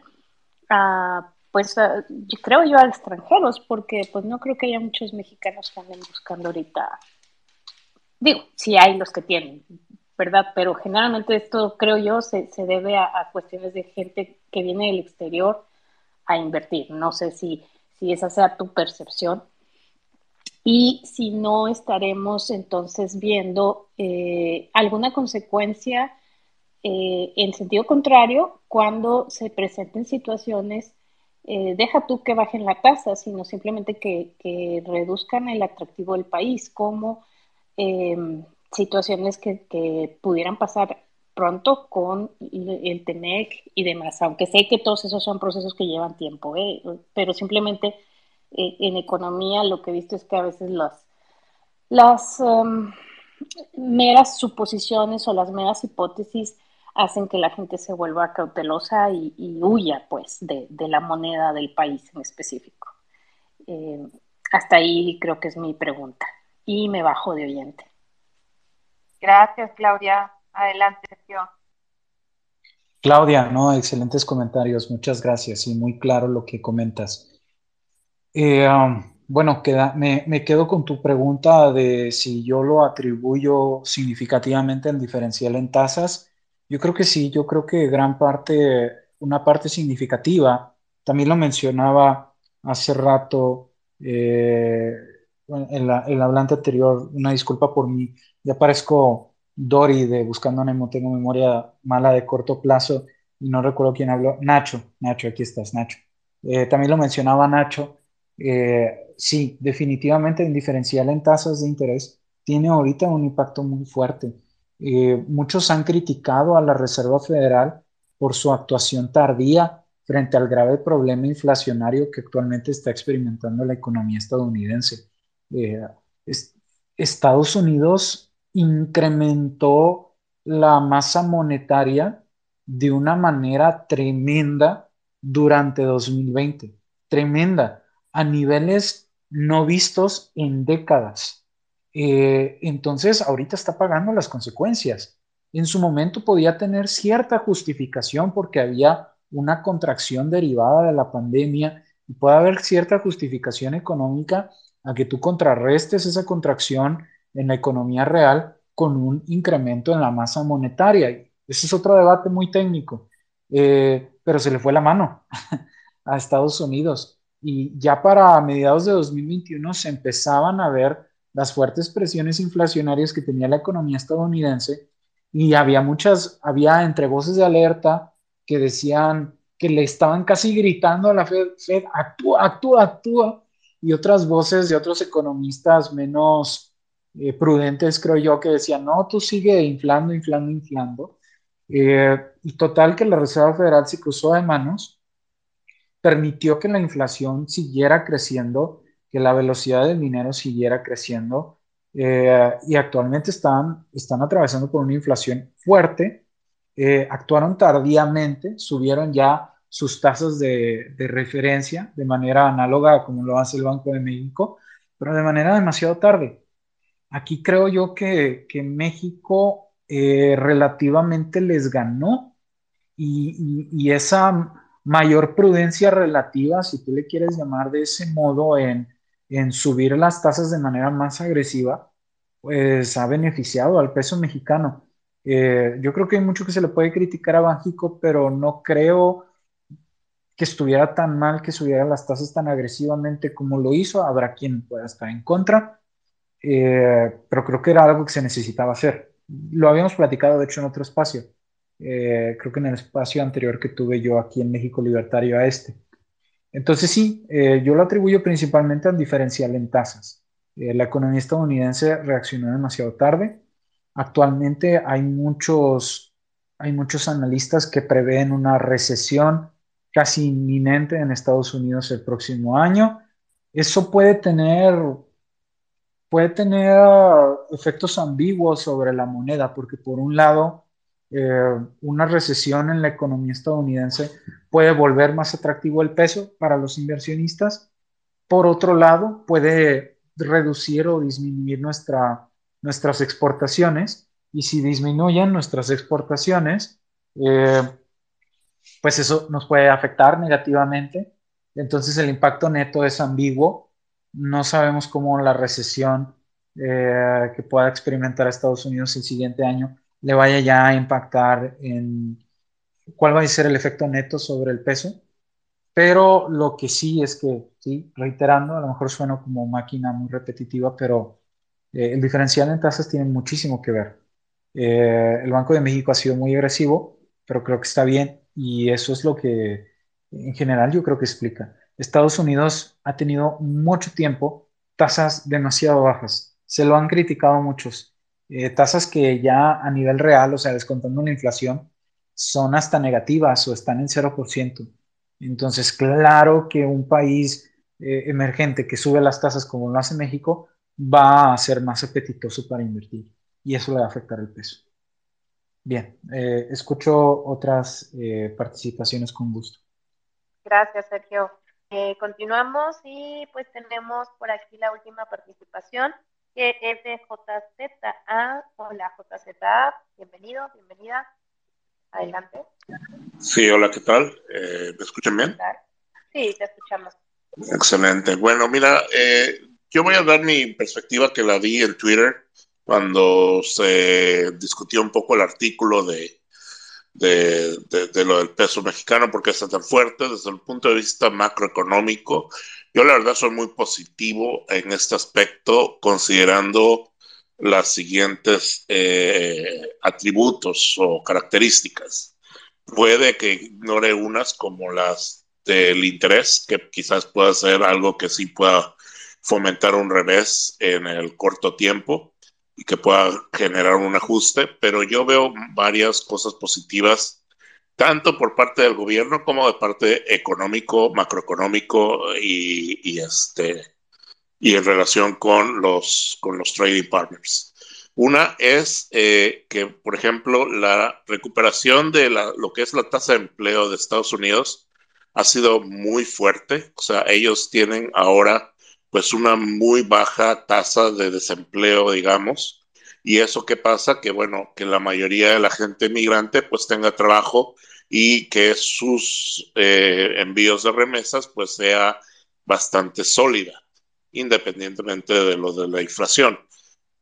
Ah, pues ah, creo yo a extranjeros, porque pues no creo que haya muchos mexicanos que anden buscando ahorita Digo, sí hay los que tienen, ¿verdad? Pero generalmente esto, creo yo, se, debe a, cuestiones de gente que viene del exterior a invertir. No sé si, si esa sea tu percepción. Y si no estaremos entonces viendo eh, alguna consecuencia eh, en sentido contrario cuando se presenten situaciones, eh, deja tú que bajen la tasa, sino simplemente que, que reduzcan el atractivo del país, como Em, situaciones que, pudieran pasar pronto con el TEMEC y demás, aunque sé que todos esos son procesos que llevan tiempo, ¿eh? pero simplemente eh, en economía lo que he visto es que a veces las, las em, meras suposiciones o las meras hipótesis hacen que la gente se vuelva cautelosa y, huya pues de, la moneda del país en específico. Em, hasta ahí creo que es mi pregunta y me bajo de oyente. Gracias, Claudia. Adelante, Sergio. Claudia, no, excelentes comentarios, muchas gracias y muy claro lo que comentas. Eh, um, bueno, queda, me, me, quedo con tu pregunta de si yo lo atribuyo significativamente al diferencial en tasas. Yo creo que sí, yo creo que gran parte, una parte significativa, también lo mencionaba hace rato eh, en la, el hablante anterior, una disculpa por mí, ya parezco Dory de Buscando Nemo, tengo memoria mala de corto plazo y no recuerdo quién habló. Nacho, Nacho, aquí estás, Nacho. Eh, también lo mencionaba Nacho. Eh, sí, definitivamente el diferencial en tasas de interés tiene ahorita un impacto muy fuerte. Eh, muchos han criticado a la Reserva Federal por su actuación tardía frente al grave problema inflacionario que actualmente está experimentando la economía estadounidense. Eh, Estados Unidos incrementó la masa monetaria de una manera tremenda durante 2020, tremenda, a niveles no vistos en décadas. Eh, entonces, ahorita está pagando las consecuencias. En su momento podía tener cierta justificación porque había una contracción derivada de la pandemia y puede haber cierta justificación económica a que tú contrarrestes esa contracción en la economía real con un incremento en la masa monetaria. Ese es otro debate muy técnico, eh, pero se le fue la mano [laughs] a Estados Unidos. Y ya para mediados de 2021 se empezaban a ver las fuertes presiones inflacionarias que tenía la economía estadounidense y había muchas, había entre voces de alerta que decían que le estaban casi gritando a la Fed, Fed actúa, actúa, actúa, y otras voces de otros economistas menos eh, prudentes, creo yo, que decían, no, tú sigue inflando, inflando, inflando. Eh, y total que la Reserva Federal se cruzó de manos permitió que la inflación siguiera creciendo, que la velocidad del dinero siguiera creciendo eh, y actualmente están, están atravesando por una inflación fuerte, actuaron tardíamente, subieron ya sus tasas de, referencia de manera análoga como lo hace el Banco de México, pero de manera demasiado tarde. Aquí creo yo que, México eh, relativamente les ganó y, esa mayor prudencia relativa, si tú le quieres llamar de ese modo, en, subir las tasas de manera más agresiva, pues ha beneficiado al peso mexicano. Eh, yo creo que hay mucho que se le puede criticar a Banjico, pero no creo que estuviera tan mal que subiera las tasas tan agresivamente como lo hizo. Habrá quien pueda estar en contra, eh, pero creo que era algo que se necesitaba hacer. Lo habíamos platicado, de hecho, en otro espacio. Eh, creo que en el espacio anterior que tuve yo aquí en México Libertario a este. Entonces sí, yo lo atribuyo principalmente al diferencial en tasas. Eh, la economía estadounidense reaccionó demasiado tarde. Actualmente hay muchos, hay muchos analistas que prevén una recesión casi inminente en Estados Unidos el próximo año. Eso puede tener, puede tener efectos ambiguos sobre la moneda, porque por un lado, eh, una recesión en la economía estadounidense puede volver más atractivo el peso para los inversionistas. Por otro lado, puede reducir o disminuir nuestra, nuestras exportaciones y si disminuyen nuestras exportaciones, eh, pues eso nos puede afectar negativamente. Entonces el impacto neto es ambiguo. No sabemos cómo la recesión eh, que pueda experimentar Estados Unidos el siguiente año le vaya ya a impactar en cuál va a ser el efecto neto sobre el peso. Pero lo que sí es que, sí, reiterando, a lo mejor suena como máquina muy repetitiva, pero eh, el diferencial en tasas tiene muchísimo que ver. Eh, el Banco de México ha sido muy agresivo, pero creo que está bien y eso es lo que en general yo creo que explica. Estados Unidos ha tenido mucho tiempo tasas demasiado bajas. Se lo han criticado muchos. Eh, tasas que ya a nivel real, o sea, descontando la inflación, son hasta negativas o están en 0%. Entonces, claro que un país eh, emergente que sube las tasas como lo hace México va a ser más apetitoso para invertir y eso le va a afectar el peso. Bien, eh, escucho otras eh, participaciones con gusto. Gracias, Sergio. continuamos y pues tenemos por aquí la última participación que es de JZA. Hola JZA, bienvenido, bienvenida. Adelante. Sí, hola, ¿qué tal? Eh, ¿Me escuchan bien? Sí, te escuchamos. Excelente. Bueno, mira, eh, yo voy a dar mi perspectiva que la vi en Twitter cuando se discutió un poco el artículo de, de, lo del peso mexicano, porque está tan fuerte desde el punto de vista macroeconómico. Yo la verdad soy muy positivo en este aspecto, considerando las siguientes eh, atributos o características. Puede que ignore unas como las del interés, que quizás pueda ser algo que sí pueda fomentar un revés en el corto tiempo y que pueda generar un ajuste, pero yo veo varias cosas positivas, tanto por parte del gobierno como de parte económico, macroeconómico y, este, y en relación con los, con los trading partners. Una es eh, que, por ejemplo, la recuperación de la, lo que es la tasa de empleo de Estados Unidos ha sido muy fuerte. O sea, ellos tienen ahora pues una muy baja tasa de desempleo, digamos. Y eso qué pasa, que bueno, que la mayoría de la gente migrante pues tenga trabajo y que sus eh, envíos de remesas pues sea bastante sólida independientemente de lo de la inflación.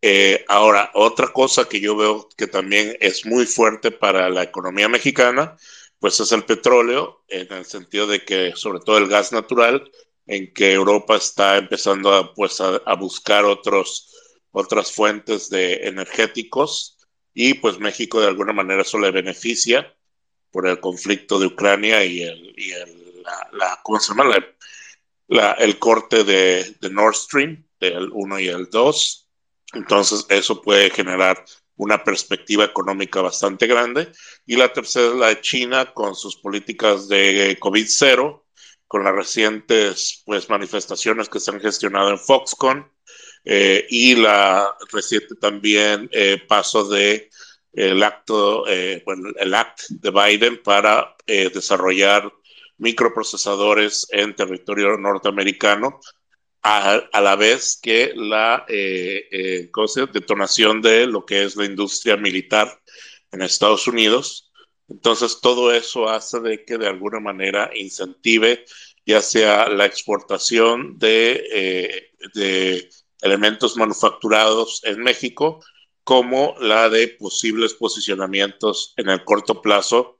Eh, ahora, otra cosa que yo veo que también es muy fuerte para la economía mexicana, pues es el petróleo, en el sentido de que sobre todo el gas natural, en que Europa está empezando a, pues, a, buscar otros, otras fuentes de energéticos y pues México de alguna manera eso le beneficia por el conflicto de Ucrania y, el, y el, la, el corte de, Nord Stream, del 1 y el 2. Entonces, eso puede generar una perspectiva económica bastante grande. Y la tercera es la de China con sus políticas de COVID-0, con las recientes pues, manifestaciones que se han gestionado en Foxconn eh, y la reciente también eh, paso de el acto, eh, bueno, el act de Biden para desarrollar microprocesadores en territorio norteamericano, a, la vez que la detonación de lo que es la industria militar en Estados Unidos. Entonces, todo eso hace de que de alguna manera incentive ya sea la exportación de, de elementos manufacturados en México, como la de posibles posicionamientos en el corto plazo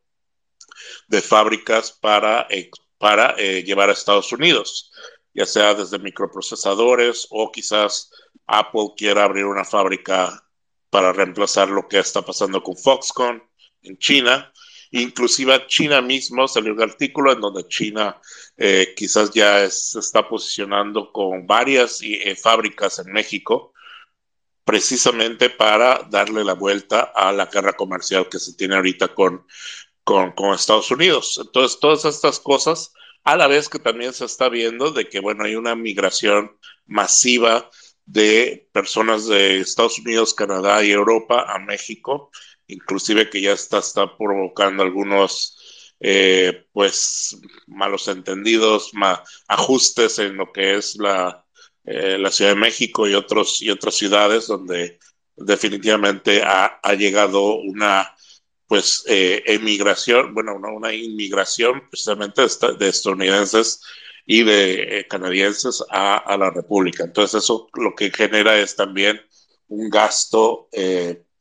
de fábricas para, eh, para eh, llevar a Estados Unidos, ya sea desde microprocesadores o quizás Apple quiera abrir una fábrica para reemplazar lo que está pasando con Foxconn en China. Inclusive China mismo salió un artículo en donde China eh, quizás ya se está posicionando con varias eh, fábricas en México, precisamente para darle la vuelta a la guerra comercial que se tiene ahorita con, con, con Estados Unidos. Entonces, todas estas cosas, a la vez que también se está viendo de que, bueno, hay una migración masiva de personas de Estados Unidos, Canadá y Europa a México, inclusive que ya está, está provocando algunos eh, pues malos entendidos, ajustes en lo que es la, eh, la Ciudad de México y, otros, y otras ciudades donde definitivamente ha, llegado una pues eh, emigración, bueno, una, inmigración precisamente de, estadounidenses y de canadienses a, la República. Entonces eso lo que genera es también un gasto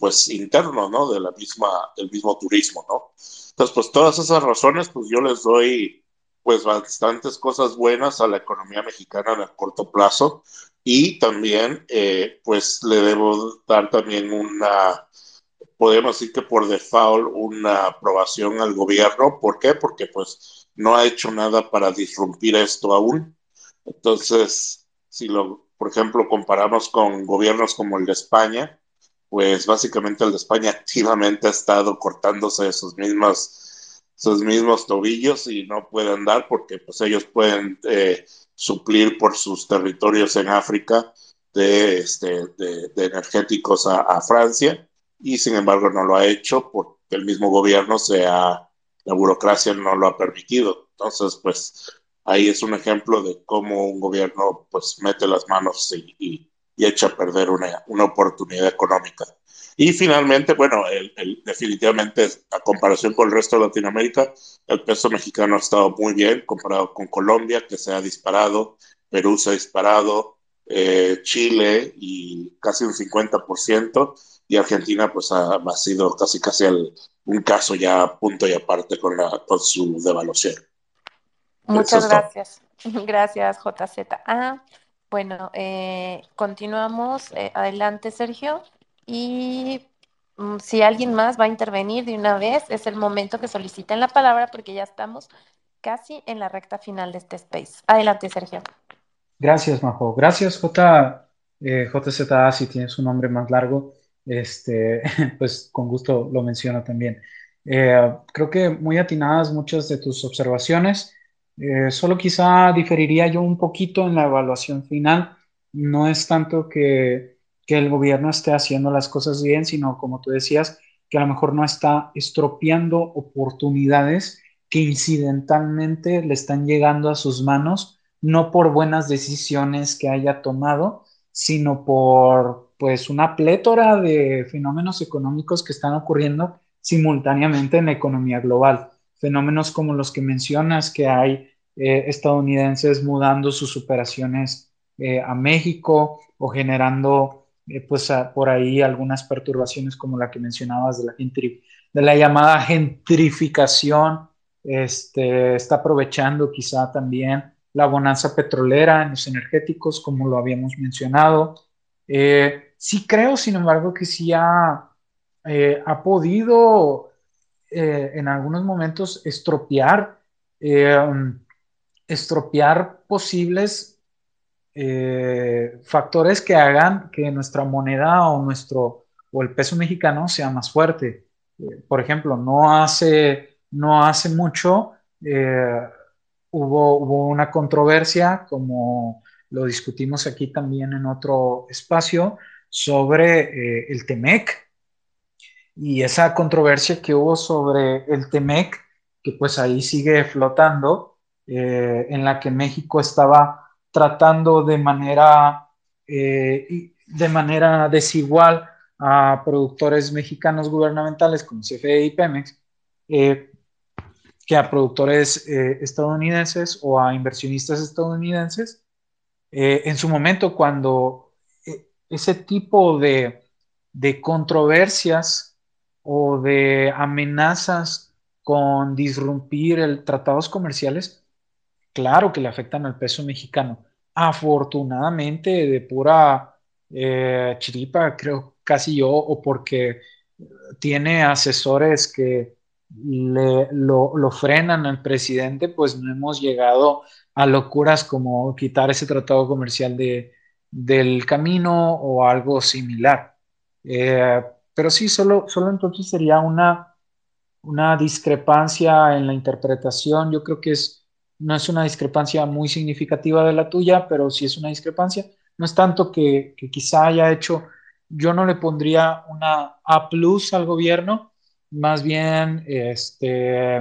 pues interno, ¿no? De la misma, del mismo turismo, ¿no? Entonces, pues todas esas razones, pues yo les doy pues bastantes cosas buenas a la economía mexicana a corto plazo y también eh, pues le debo dar también una, podemos decir que por default una aprobación al gobierno. ¿Por qué? Porque pues no ha hecho nada para disrumpir esto aún. Entonces, si lo, por ejemplo, comparamos con gobiernos como el de España, pues básicamente el de España activamente ha estado cortándose sus mismos, sus mismos tobillos y no puede andar porque pues ellos pueden eh, suplir por sus territorios en África de, este, energéticos a, Francia y sin embargo no lo ha hecho porque el mismo gobierno se ha, la burocracia no lo ha permitido. Entonces, pues ahí es un ejemplo de cómo un gobierno pues mete las manos y echa a perder una, una oportunidad económica. Y finalmente, bueno, el, definitivamente a comparación con el resto de Latinoamérica, el peso mexicano ha estado muy bien comparado con Colombia, que se ha disparado, Perú se ha disparado, eh, Chile y casi un 50%, y Argentina pues ha, ha sido casi casi un caso ya punto y aparte con, la, con su devaluación. Muchas gracias. [laughs] Gracias, JZ. Ah, bueno, eh, continuamos. Eh, adelante, Sergio. Y mm, si alguien más va a intervenir de una vez, es el momento que soliciten la palabra porque ya estamos casi en la recta final de este space. Adelante, Sergio. Gracias, Majo. Gracias, J, eh, JZA, si tienes un nombre más largo, este, [laughs] pues con gusto lo menciono también. creo que muy atinadas muchas de tus observaciones. Eh, solo quizá diferiría yo un poquito en la evaluación final. No es tanto que, que el gobierno esté haciendo las cosas bien, sino como tú decías, que a lo mejor no está estropeando oportunidades que incidentalmente le están llegando a sus manos, no por buenas decisiones que haya tomado, sino por pues una plétora de fenómenos económicos que están ocurriendo simultáneamente en la economía global. Fenómenos como los que mencionas, que hay eh, estadounidenses mudando sus operaciones eh, a México o generando eh, pues por ahí algunas perturbaciones como la que mencionabas de la, de la llamada gentrificación, este, está aprovechando quizá también la bonanza petrolera en los energéticos, como lo habíamos mencionado. sí creo, sin embargo, que sí ha, ha podido en algunos momentos estropear estropear posibles eh, factores que hagan que nuestra moneda o nuestro o el peso mexicano sea más fuerte. Eh, por ejemplo, no hace, no hace mucho, eh, hubo, hubo una controversia, como lo discutimos aquí también en otro espacio, sobre el TEMEC. Y esa controversia que hubo sobre el TEMEC, que pues ahí sigue flotando, eh, en la que México estaba tratando de manera, eh, de manera desigual a productores mexicanos gubernamentales como CFE y Pemex, que a productores estadounidenses o a inversionistas estadounidenses. en su momento, cuando ese tipo de, controversias o de amenazas con disrumpir el tratados comerciales, claro que le afectan al peso mexicano. Afortunadamente, de pura eh, chiripa, creo casi yo, o porque tiene asesores que le, lo, frenan al presidente, pues no hemos llegado a locuras como quitar ese tratado comercial de, del camino o algo similar. Eh, pero sí, solo, solo entonces sería una, una discrepancia en la interpretación. Yo creo que es, no es una discrepancia muy significativa de la tuya, pero sí es una discrepancia. No es tanto que, quizá haya hecho, yo no le pondría una A plus al gobierno, más bien, este,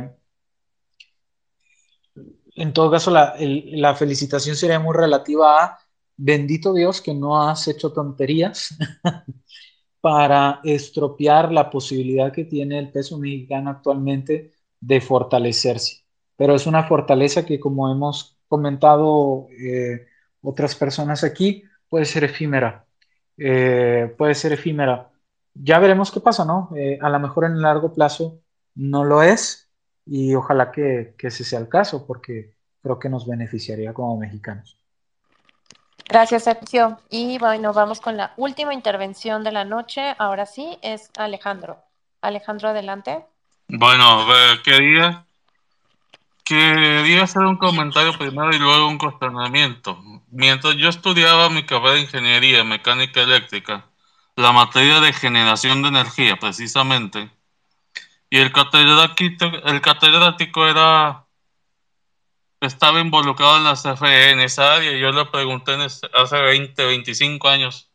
en todo caso, la, la felicitación sería muy relativa a bendito Dios que no has hecho tonterías [laughs] para estropear la posibilidad que tiene el peso mexicano actualmente de fortalecerse. Pero es una fortaleza que, como hemos comentado eh, otras personas aquí, puede ser efímera. Eh, puede ser efímera. Ya veremos qué pasa, ¿no? Eh, a lo mejor en el largo plazo no lo es y ojalá que, que ese sea el caso porque creo que nos beneficiaría como mexicanos. Gracias, Sergio. Y bueno, vamos con la última intervención de la noche. Ahora sí, es Alejandro. Alejandro, adelante. Bueno, quería, quería hacer un comentario primero y luego un cuestionamiento. Mientras yo estudiaba mi carrera de ingeniería mecánica eléctrica, la materia de generación de energía precisamente, y el catedrático, el catedrático era estaba involucrado en la CFE en esa área. Yo le pregunté hace 20, 25 años,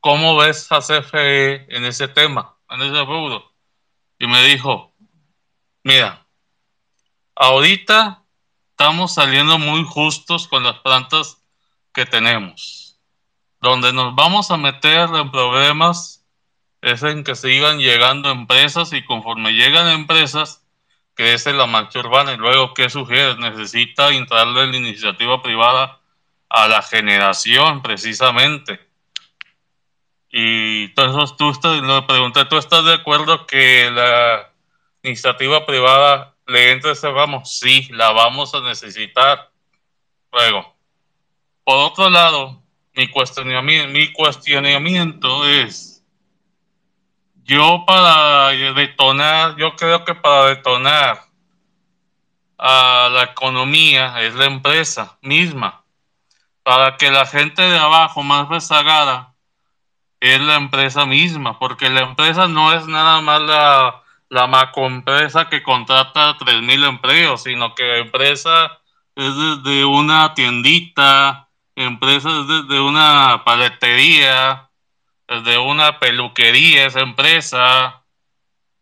¿cómo ves a CFE en ese tema, en ese rubro? Y me dijo, mira, ahorita estamos saliendo muy justos con las plantas que tenemos. Donde nos vamos a meter en problemas es en que sigan llegando empresas y conforme llegan empresas, crece la marcha urbana y luego, ¿qué sugiere? Necesita entrarle la iniciativa privada a la generación, precisamente. Y entonces tú estás, lo pregunté, ¿tú estás de acuerdo que la iniciativa privada le entre ese vamos? Sí, la vamos a necesitar. Luego, por otro lado, mi cuestionamiento, mi cuestionamiento es, yo para detonar, yo creo que para detonar a la economía es la empresa misma. Para que la gente de abajo más rezagada es la empresa misma, porque la empresa no es nada más la, la macroempresa que contrata 3.000 empleos, sino que la empresa es desde una tiendita, empresa es desde una paletería, de una peluquería, esa empresa,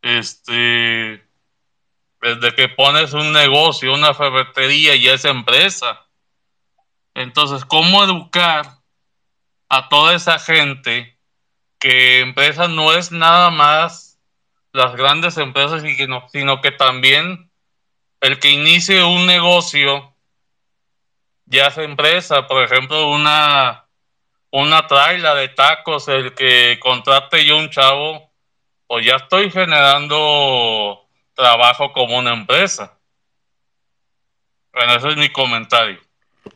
este, desde que pones un negocio, una ferretería y esa empresa. Entonces, ¿cómo educar a toda esa gente que empresa no es nada más las grandes empresas, sino que también el que inicie un negocio ya es empresa, por ejemplo, una una traila de tacos, el que contrate yo un chavo, pues ya estoy generando trabajo como una empresa. Bueno, ese es mi comentario.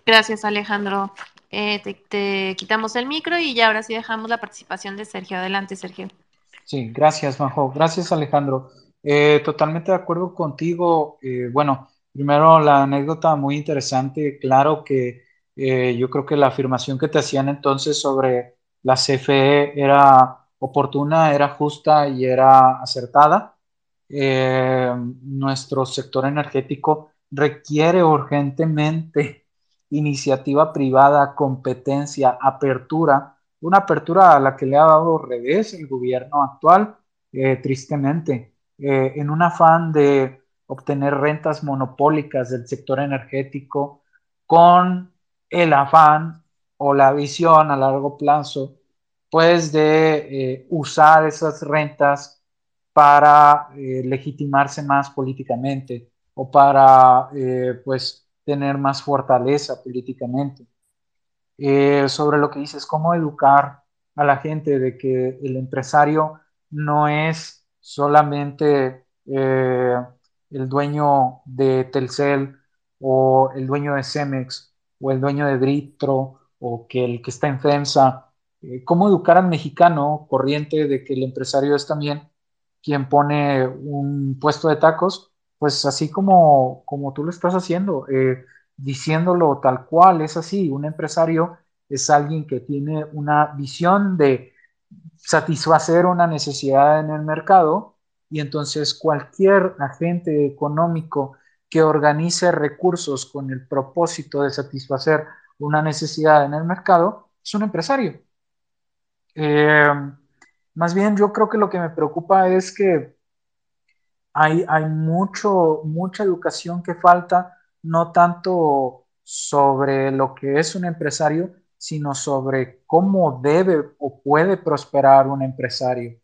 Gracias, Alejandro. Eh, te, quitamos el micro y ya ahora sí dejamos la participación de Sergio. Adelante, Sergio. Sí, gracias, Majo. Gracias, Alejandro. Eh, totalmente de acuerdo contigo. Eh, bueno, primero la anécdota muy interesante. Claro que eh, yo creo que la afirmación que te hacían entonces sobre la CFE era oportuna, era justa y era acertada. Nuestro sector energético requiere urgentemente [laughs] iniciativa privada, competencia, apertura, una apertura a la que le ha dado revés el gobierno actual, eh, tristemente, eh, en un afán de obtener rentas monopólicas del sector energético con el afán o la visión a largo plazo, pues de eh, usar esas rentas para legitimarse más políticamente o para, pues, tener más fortaleza políticamente. Eh, sobre lo que dices, cómo educar a la gente de que el empresario no es solamente eh, el dueño de Telcel o el dueño de Cemex o el dueño de Dritro o que el que está en FEMSA. Eh, ¿Cómo educar al mexicano corriente de que el empresario es también quien pone un puesto de tacos pues así como, como tú lo estás haciendo, diciéndolo tal cual, es así, un empresario es alguien que tiene una visión de satisfacer una necesidad en el mercado y entonces cualquier agente económico que organice recursos con el propósito de satisfacer una necesidad en el mercado es un empresario. Eh, más bien yo creo que lo que me preocupa es que hay, mucho, mucha educación que falta, no tanto sobre lo que es un empresario, sino sobre cómo debe o puede prosperar un empresario.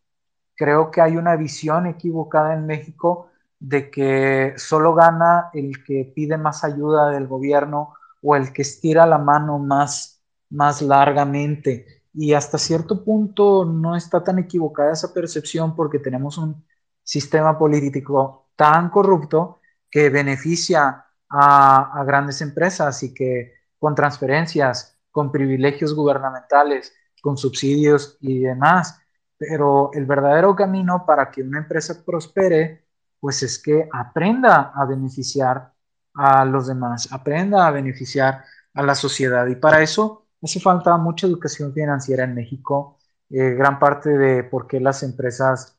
Creo que hay una visión equivocada en México de que solo gana el que pide más ayuda del gobierno o el que estira la mano más, más largamente. Y hasta cierto punto no está tan equivocada esa percepción porque tenemos un sistema político tan corrupto que beneficia a, grandes empresas y que con transferencias, con privilegios gubernamentales, con subsidios y demás. Pero el verdadero camino para que una empresa prospere, pues es que aprenda a beneficiar a los demás, aprenda a beneficiar a la sociedad. Y para eso hace falta mucha educación financiera en México. Eh, gran parte de por qué las empresas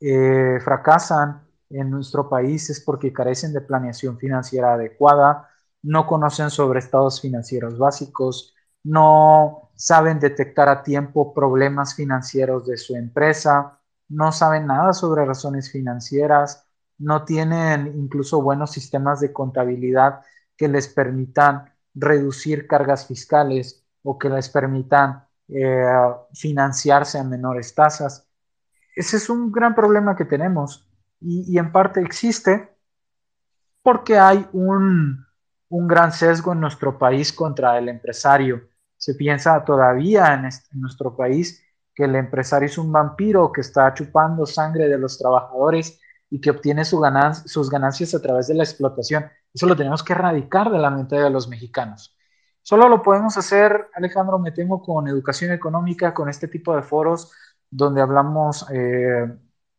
eh, fracasan en nuestro país es porque carecen de planeación financiera adecuada, no conocen sobre estados financieros básicos, no saben detectar a tiempo problemas financieros de su empresa, no saben nada sobre razones financieras, no tienen incluso buenos sistemas de contabilidad que les permitan reducir cargas fiscales o que les permitan eh, financiarse a menores tasas. Ese es un gran problema que tenemos y, en parte existe porque hay un, gran sesgo en nuestro país contra el empresario. Se piensa todavía en, nuestro país que el empresario es un vampiro que está chupando sangre de los trabajadores y que obtiene sus ganancias a través de la explotación. Eso lo tenemos que erradicar de la mente de los mexicanos. Solo lo podemos hacer, Alejandro, me tengo con educación económica, con este tipo de foros donde hablamos eh,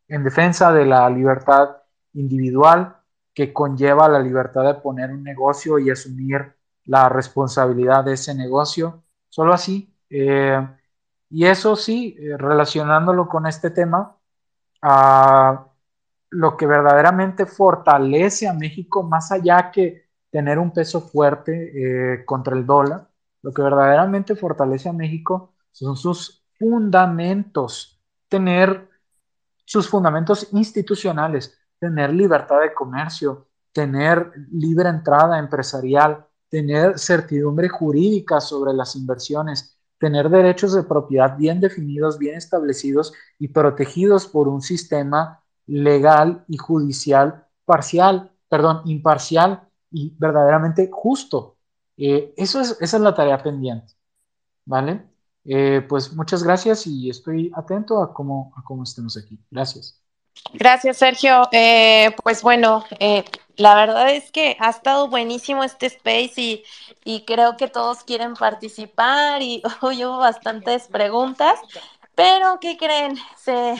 en defensa de la libertad individual que conlleva la libertad de poner un negocio y asumir la responsabilidad de ese negocio. Solo así. Eh, y eso sí, eh, relacionándolo con este tema, lo que verdaderamente fortalece a México, más allá que tener un peso fuerte contra el dólar, lo que verdaderamente fortalece a México son sus fundamentos, tener sus fundamentos institucionales, tener libertad de comercio, tener libre entrada empresarial, tener certidumbre jurídica sobre las inversiones, tener derechos de propiedad bien definidos, bien establecidos y protegidos por un sistema legal y judicial parcial, perdón, imparcial y verdaderamente justo. Eh, eso es, esa es la tarea pendiente, ¿vale? Eh, pues muchas gracias y estoy atento a cómo, estemos aquí. Gracias. Gracias, Sergio. Eh, pues bueno, eh, la verdad es que ha estado buenísimo este space y, y creo que todos quieren participar y [laughs] hoy hubo bastantes preguntas, pero ¿qué creen? Se,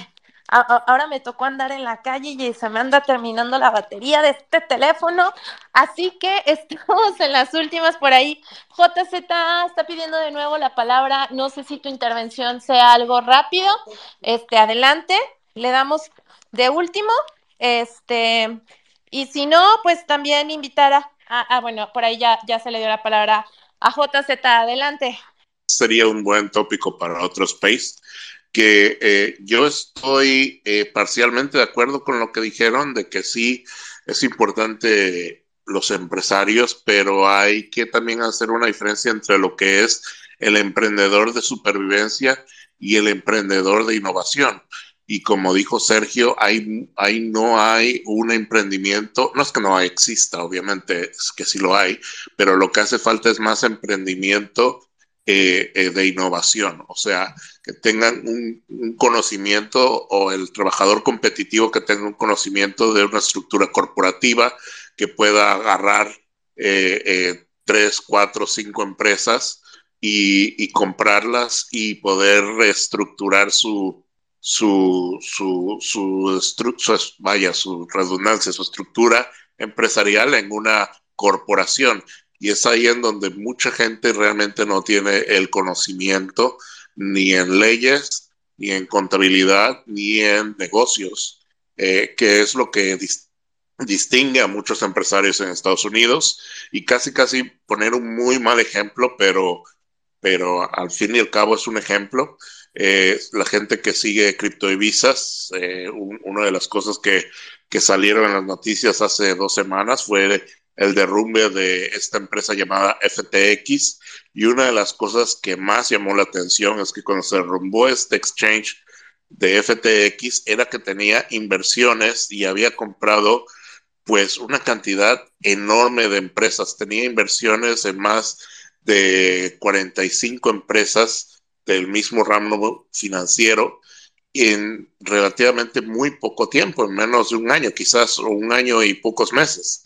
ahora me tocó andar en la calle y se me anda terminando la batería de este teléfono, así que [laughs] estamos en las últimas por ahí. JZ está pidiendo de nuevo la palabra, no sé si tu intervención sea algo rápido, este, adelante, le damos de último, este, Y si no, pues también invitar a, ah, bueno, por ahí ya, ya se le dio la palabra a JZ, adelante. Sería un buen tópico para otro space, que eh, yo estoy eh, parcialmente de acuerdo con lo que dijeron, de que sí es importante los empresarios, pero hay que también hacer una diferencia entre lo que es el emprendedor de supervivencia y el emprendedor de innovación. Y como dijo Sergio, ahí, ahí no hay un emprendimiento, no es que no exista, obviamente es que sí lo hay, pero lo que hace falta es más emprendimiento eh, eh, de innovación, o sea, que tengan un, conocimiento o el trabajador competitivo que tenga un conocimiento de una estructura corporativa que pueda agarrar eh, tres, cuatro, cinco empresas y, comprarlas y poder reestructurar su, su, su, su, vaya, su redundancia, su estructura empresarial en una corporación. Y es ahí en donde mucha gente realmente no tiene el conocimiento ni en leyes, ni en contabilidad, ni en negocios, eh, que es lo que distingue a muchos empresarios en Estados Unidos. Y casi, casi poner un muy mal ejemplo, pero pero al fin y al cabo es un ejemplo. Eh, la gente que sigue criptodivisas, eh, una de las cosas que, que, salieron en las noticias hace dos semanas fue el derrumbe de esta empresa llamada FTX y una de las cosas que más llamó la atención es que cuando se derrumbó este exchange de FTX era que tenía inversiones y había comprado pues una cantidad enorme de empresas, tenía inversiones en más de 45 empresas del mismo ramo financiero en relativamente muy poco tiempo, en menos de un año, quizás un año y pocos meses.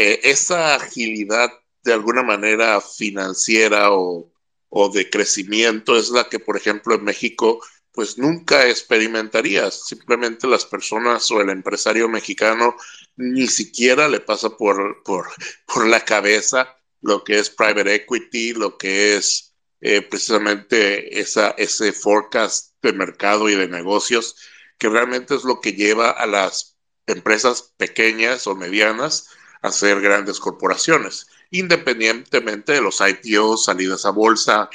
Eh, esa agilidad de alguna manera financiera o, o, de crecimiento es la que, por ejemplo, en México, pues nunca experimentarías. Simplemente las personas o el empresario mexicano ni siquiera le pasa por, por, por la cabeza lo que es private equity, lo que es eh, precisamente esa, ese forecast de mercado y de negocios, que realmente es lo que lleva a las empresas pequeñas o medianas a grandes corporaciones, independientemente de los IPOs, salidas a bolsa,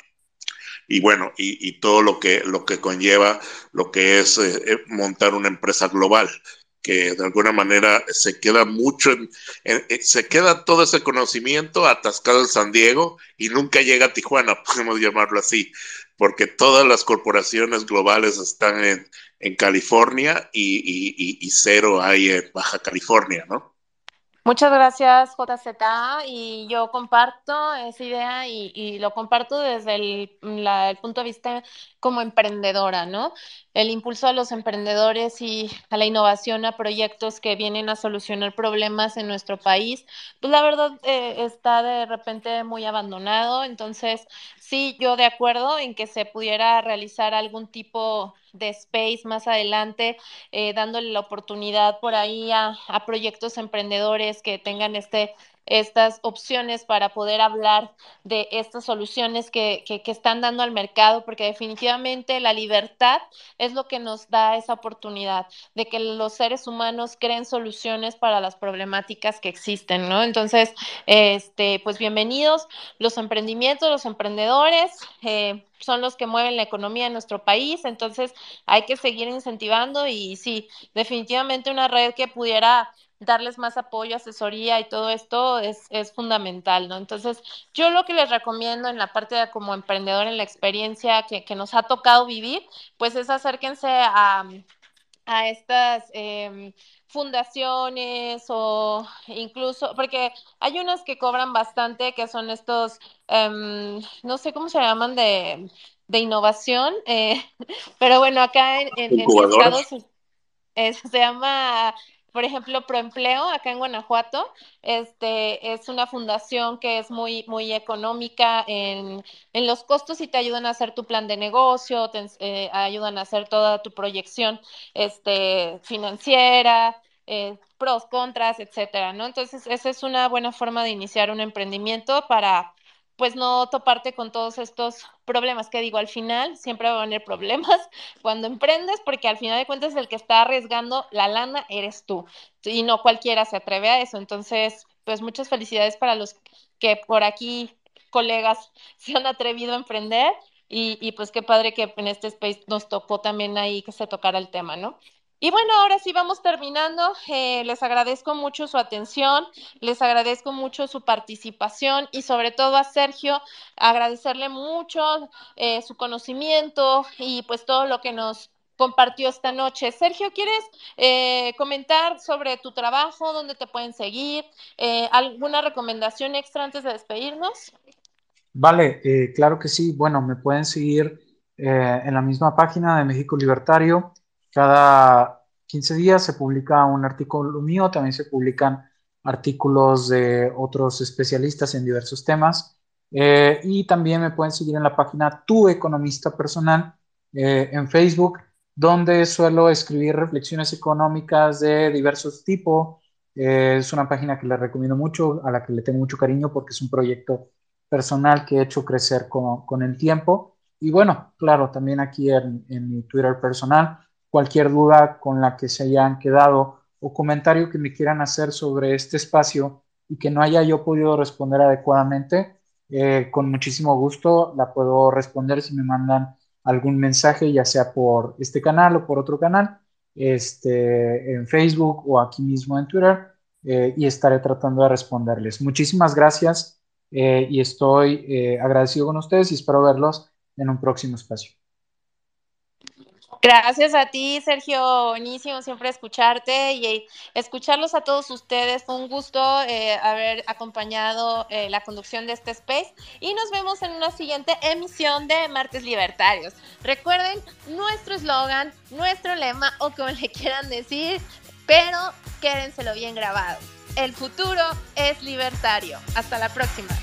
y bueno, y, todo lo que, lo que conlleva lo que es eh, eh, montar una empresa global que de alguna manera se queda mucho, en, se queda todo ese conocimiento atascado en San Diego y nunca llega a Tijuana, [laughs] podemos llamarlo así, porque todas las corporaciones globales están en, California y, y, y, cero hay en Baja California, ¿no? Muchas gracias, JZ. Y yo comparto esa idea y, lo comparto desde el, el, punto de vista como emprendedora, ¿no? El impulso a los emprendedores y a la innovación, a proyectos que vienen a solucionar problemas en nuestro país, pues la verdad eh, está de repente muy abandonado. Entonces, sí, yo de acuerdo en que se pudiera realizar algún tipo de space más adelante, eh, dándole la oportunidad por ahí a, a proyectos emprendedores que tengan este estas opciones para poder hablar de estas soluciones que, que, están dando al mercado, porque definitivamente la libertad es lo que nos da esa oportunidad de que los seres humanos creen soluciones para las problemáticas que existen, ¿no? Entonces, este, pues bienvenidos los emprendimientos, los emprendedores. Eh, son los que mueven la economía en nuestro país, entonces hay que seguir incentivando y sí, definitivamente una red que pudiera darles más apoyo, asesoría y todo esto es, fundamental, ¿no? Entonces, yo lo que les recomiendo en la parte de como emprendedor, en la experiencia que, nos ha tocado vivir, pues es acérquense a, a estas em, fundaciones o incluso, porque hay unas que cobran bastante, que son estos, em, no sé cómo se llaman, de, de innovación, eh, [laughs] pero bueno, acá en, en, Estados se llama por ejemplo, Proempleo, acá en Guanajuato, este, es una fundación que es muy, muy económica en, los costos y te ayudan a hacer tu plan de negocio, te eh, ayudan a hacer toda tu proyección este, financiera, eh, pros, contras, etcétera, ¿no? Entonces, esa es una buena forma de iniciar un emprendimiento para pues no toparte con todos estos problemas que digo, al final siempre va a haber problemas [laughs] cuando emprendes, porque al final de cuentas el que está arriesgando la lana eres tú y no cualquiera se atreve a eso. Entonces, pues muchas felicidades para los que por aquí, colegas, [laughs] se han atrevido a emprender y, y pues qué padre que en este space nos tocó también ahí que se tocara el tema, ¿no? Y bueno, ahora sí vamos terminando. Eh, les agradezco mucho su atención, les agradezco mucho su participación y sobre todo a Sergio, agradecerle mucho eh, su conocimiento y pues todo lo que nos compartió esta noche. Sergio, ¿quieres eh, comentar sobre tu trabajo, dónde te pueden seguir? ¿Alguna recomendación extra antes de despedirnos? Vale, claro que sí. Bueno, me pueden seguir en la misma página de México Libertario cada 15 días se publica un artículo mío, también se publican artículos de otros especialistas en diversos temas. Eh, y también me pueden seguir en la página Tu Economista Personal eh, en Facebook, donde suelo escribir reflexiones económicas de diversos tipos. Eh, es una página que le recomiendo mucho, a la que le tengo mucho cariño porque es un proyecto personal que he hecho crecer con, con el tiempo. Y bueno, claro, también aquí en, en mi Twitter personal cualquier duda con la que se hayan quedado o comentario que me quieran hacer sobre este espacio y que no haya yo podido responder adecuadamente, eh, con muchísimo gusto la puedo responder si me mandan algún mensaje, ya sea por este canal o por otro canal, este, en Facebook o aquí mismo en Twitter, eh, y estaré tratando de responderles. Muchísimas gracias eh, y estoy agradecido con ustedes y espero verlos en un próximo espacio. Gracias a ti, Sergio. Buenísimo siempre escucharte y escucharlos a todos ustedes. Fue un gusto eh, haber acompañado eh, la conducción de este space y nos vemos en una siguiente emisión de Martes Libertarios. Recuerden nuestro eslogan, nuestro lema o como le quieran decir, pero quédenselo bien grabado. El futuro es libertario. Hasta la próxima.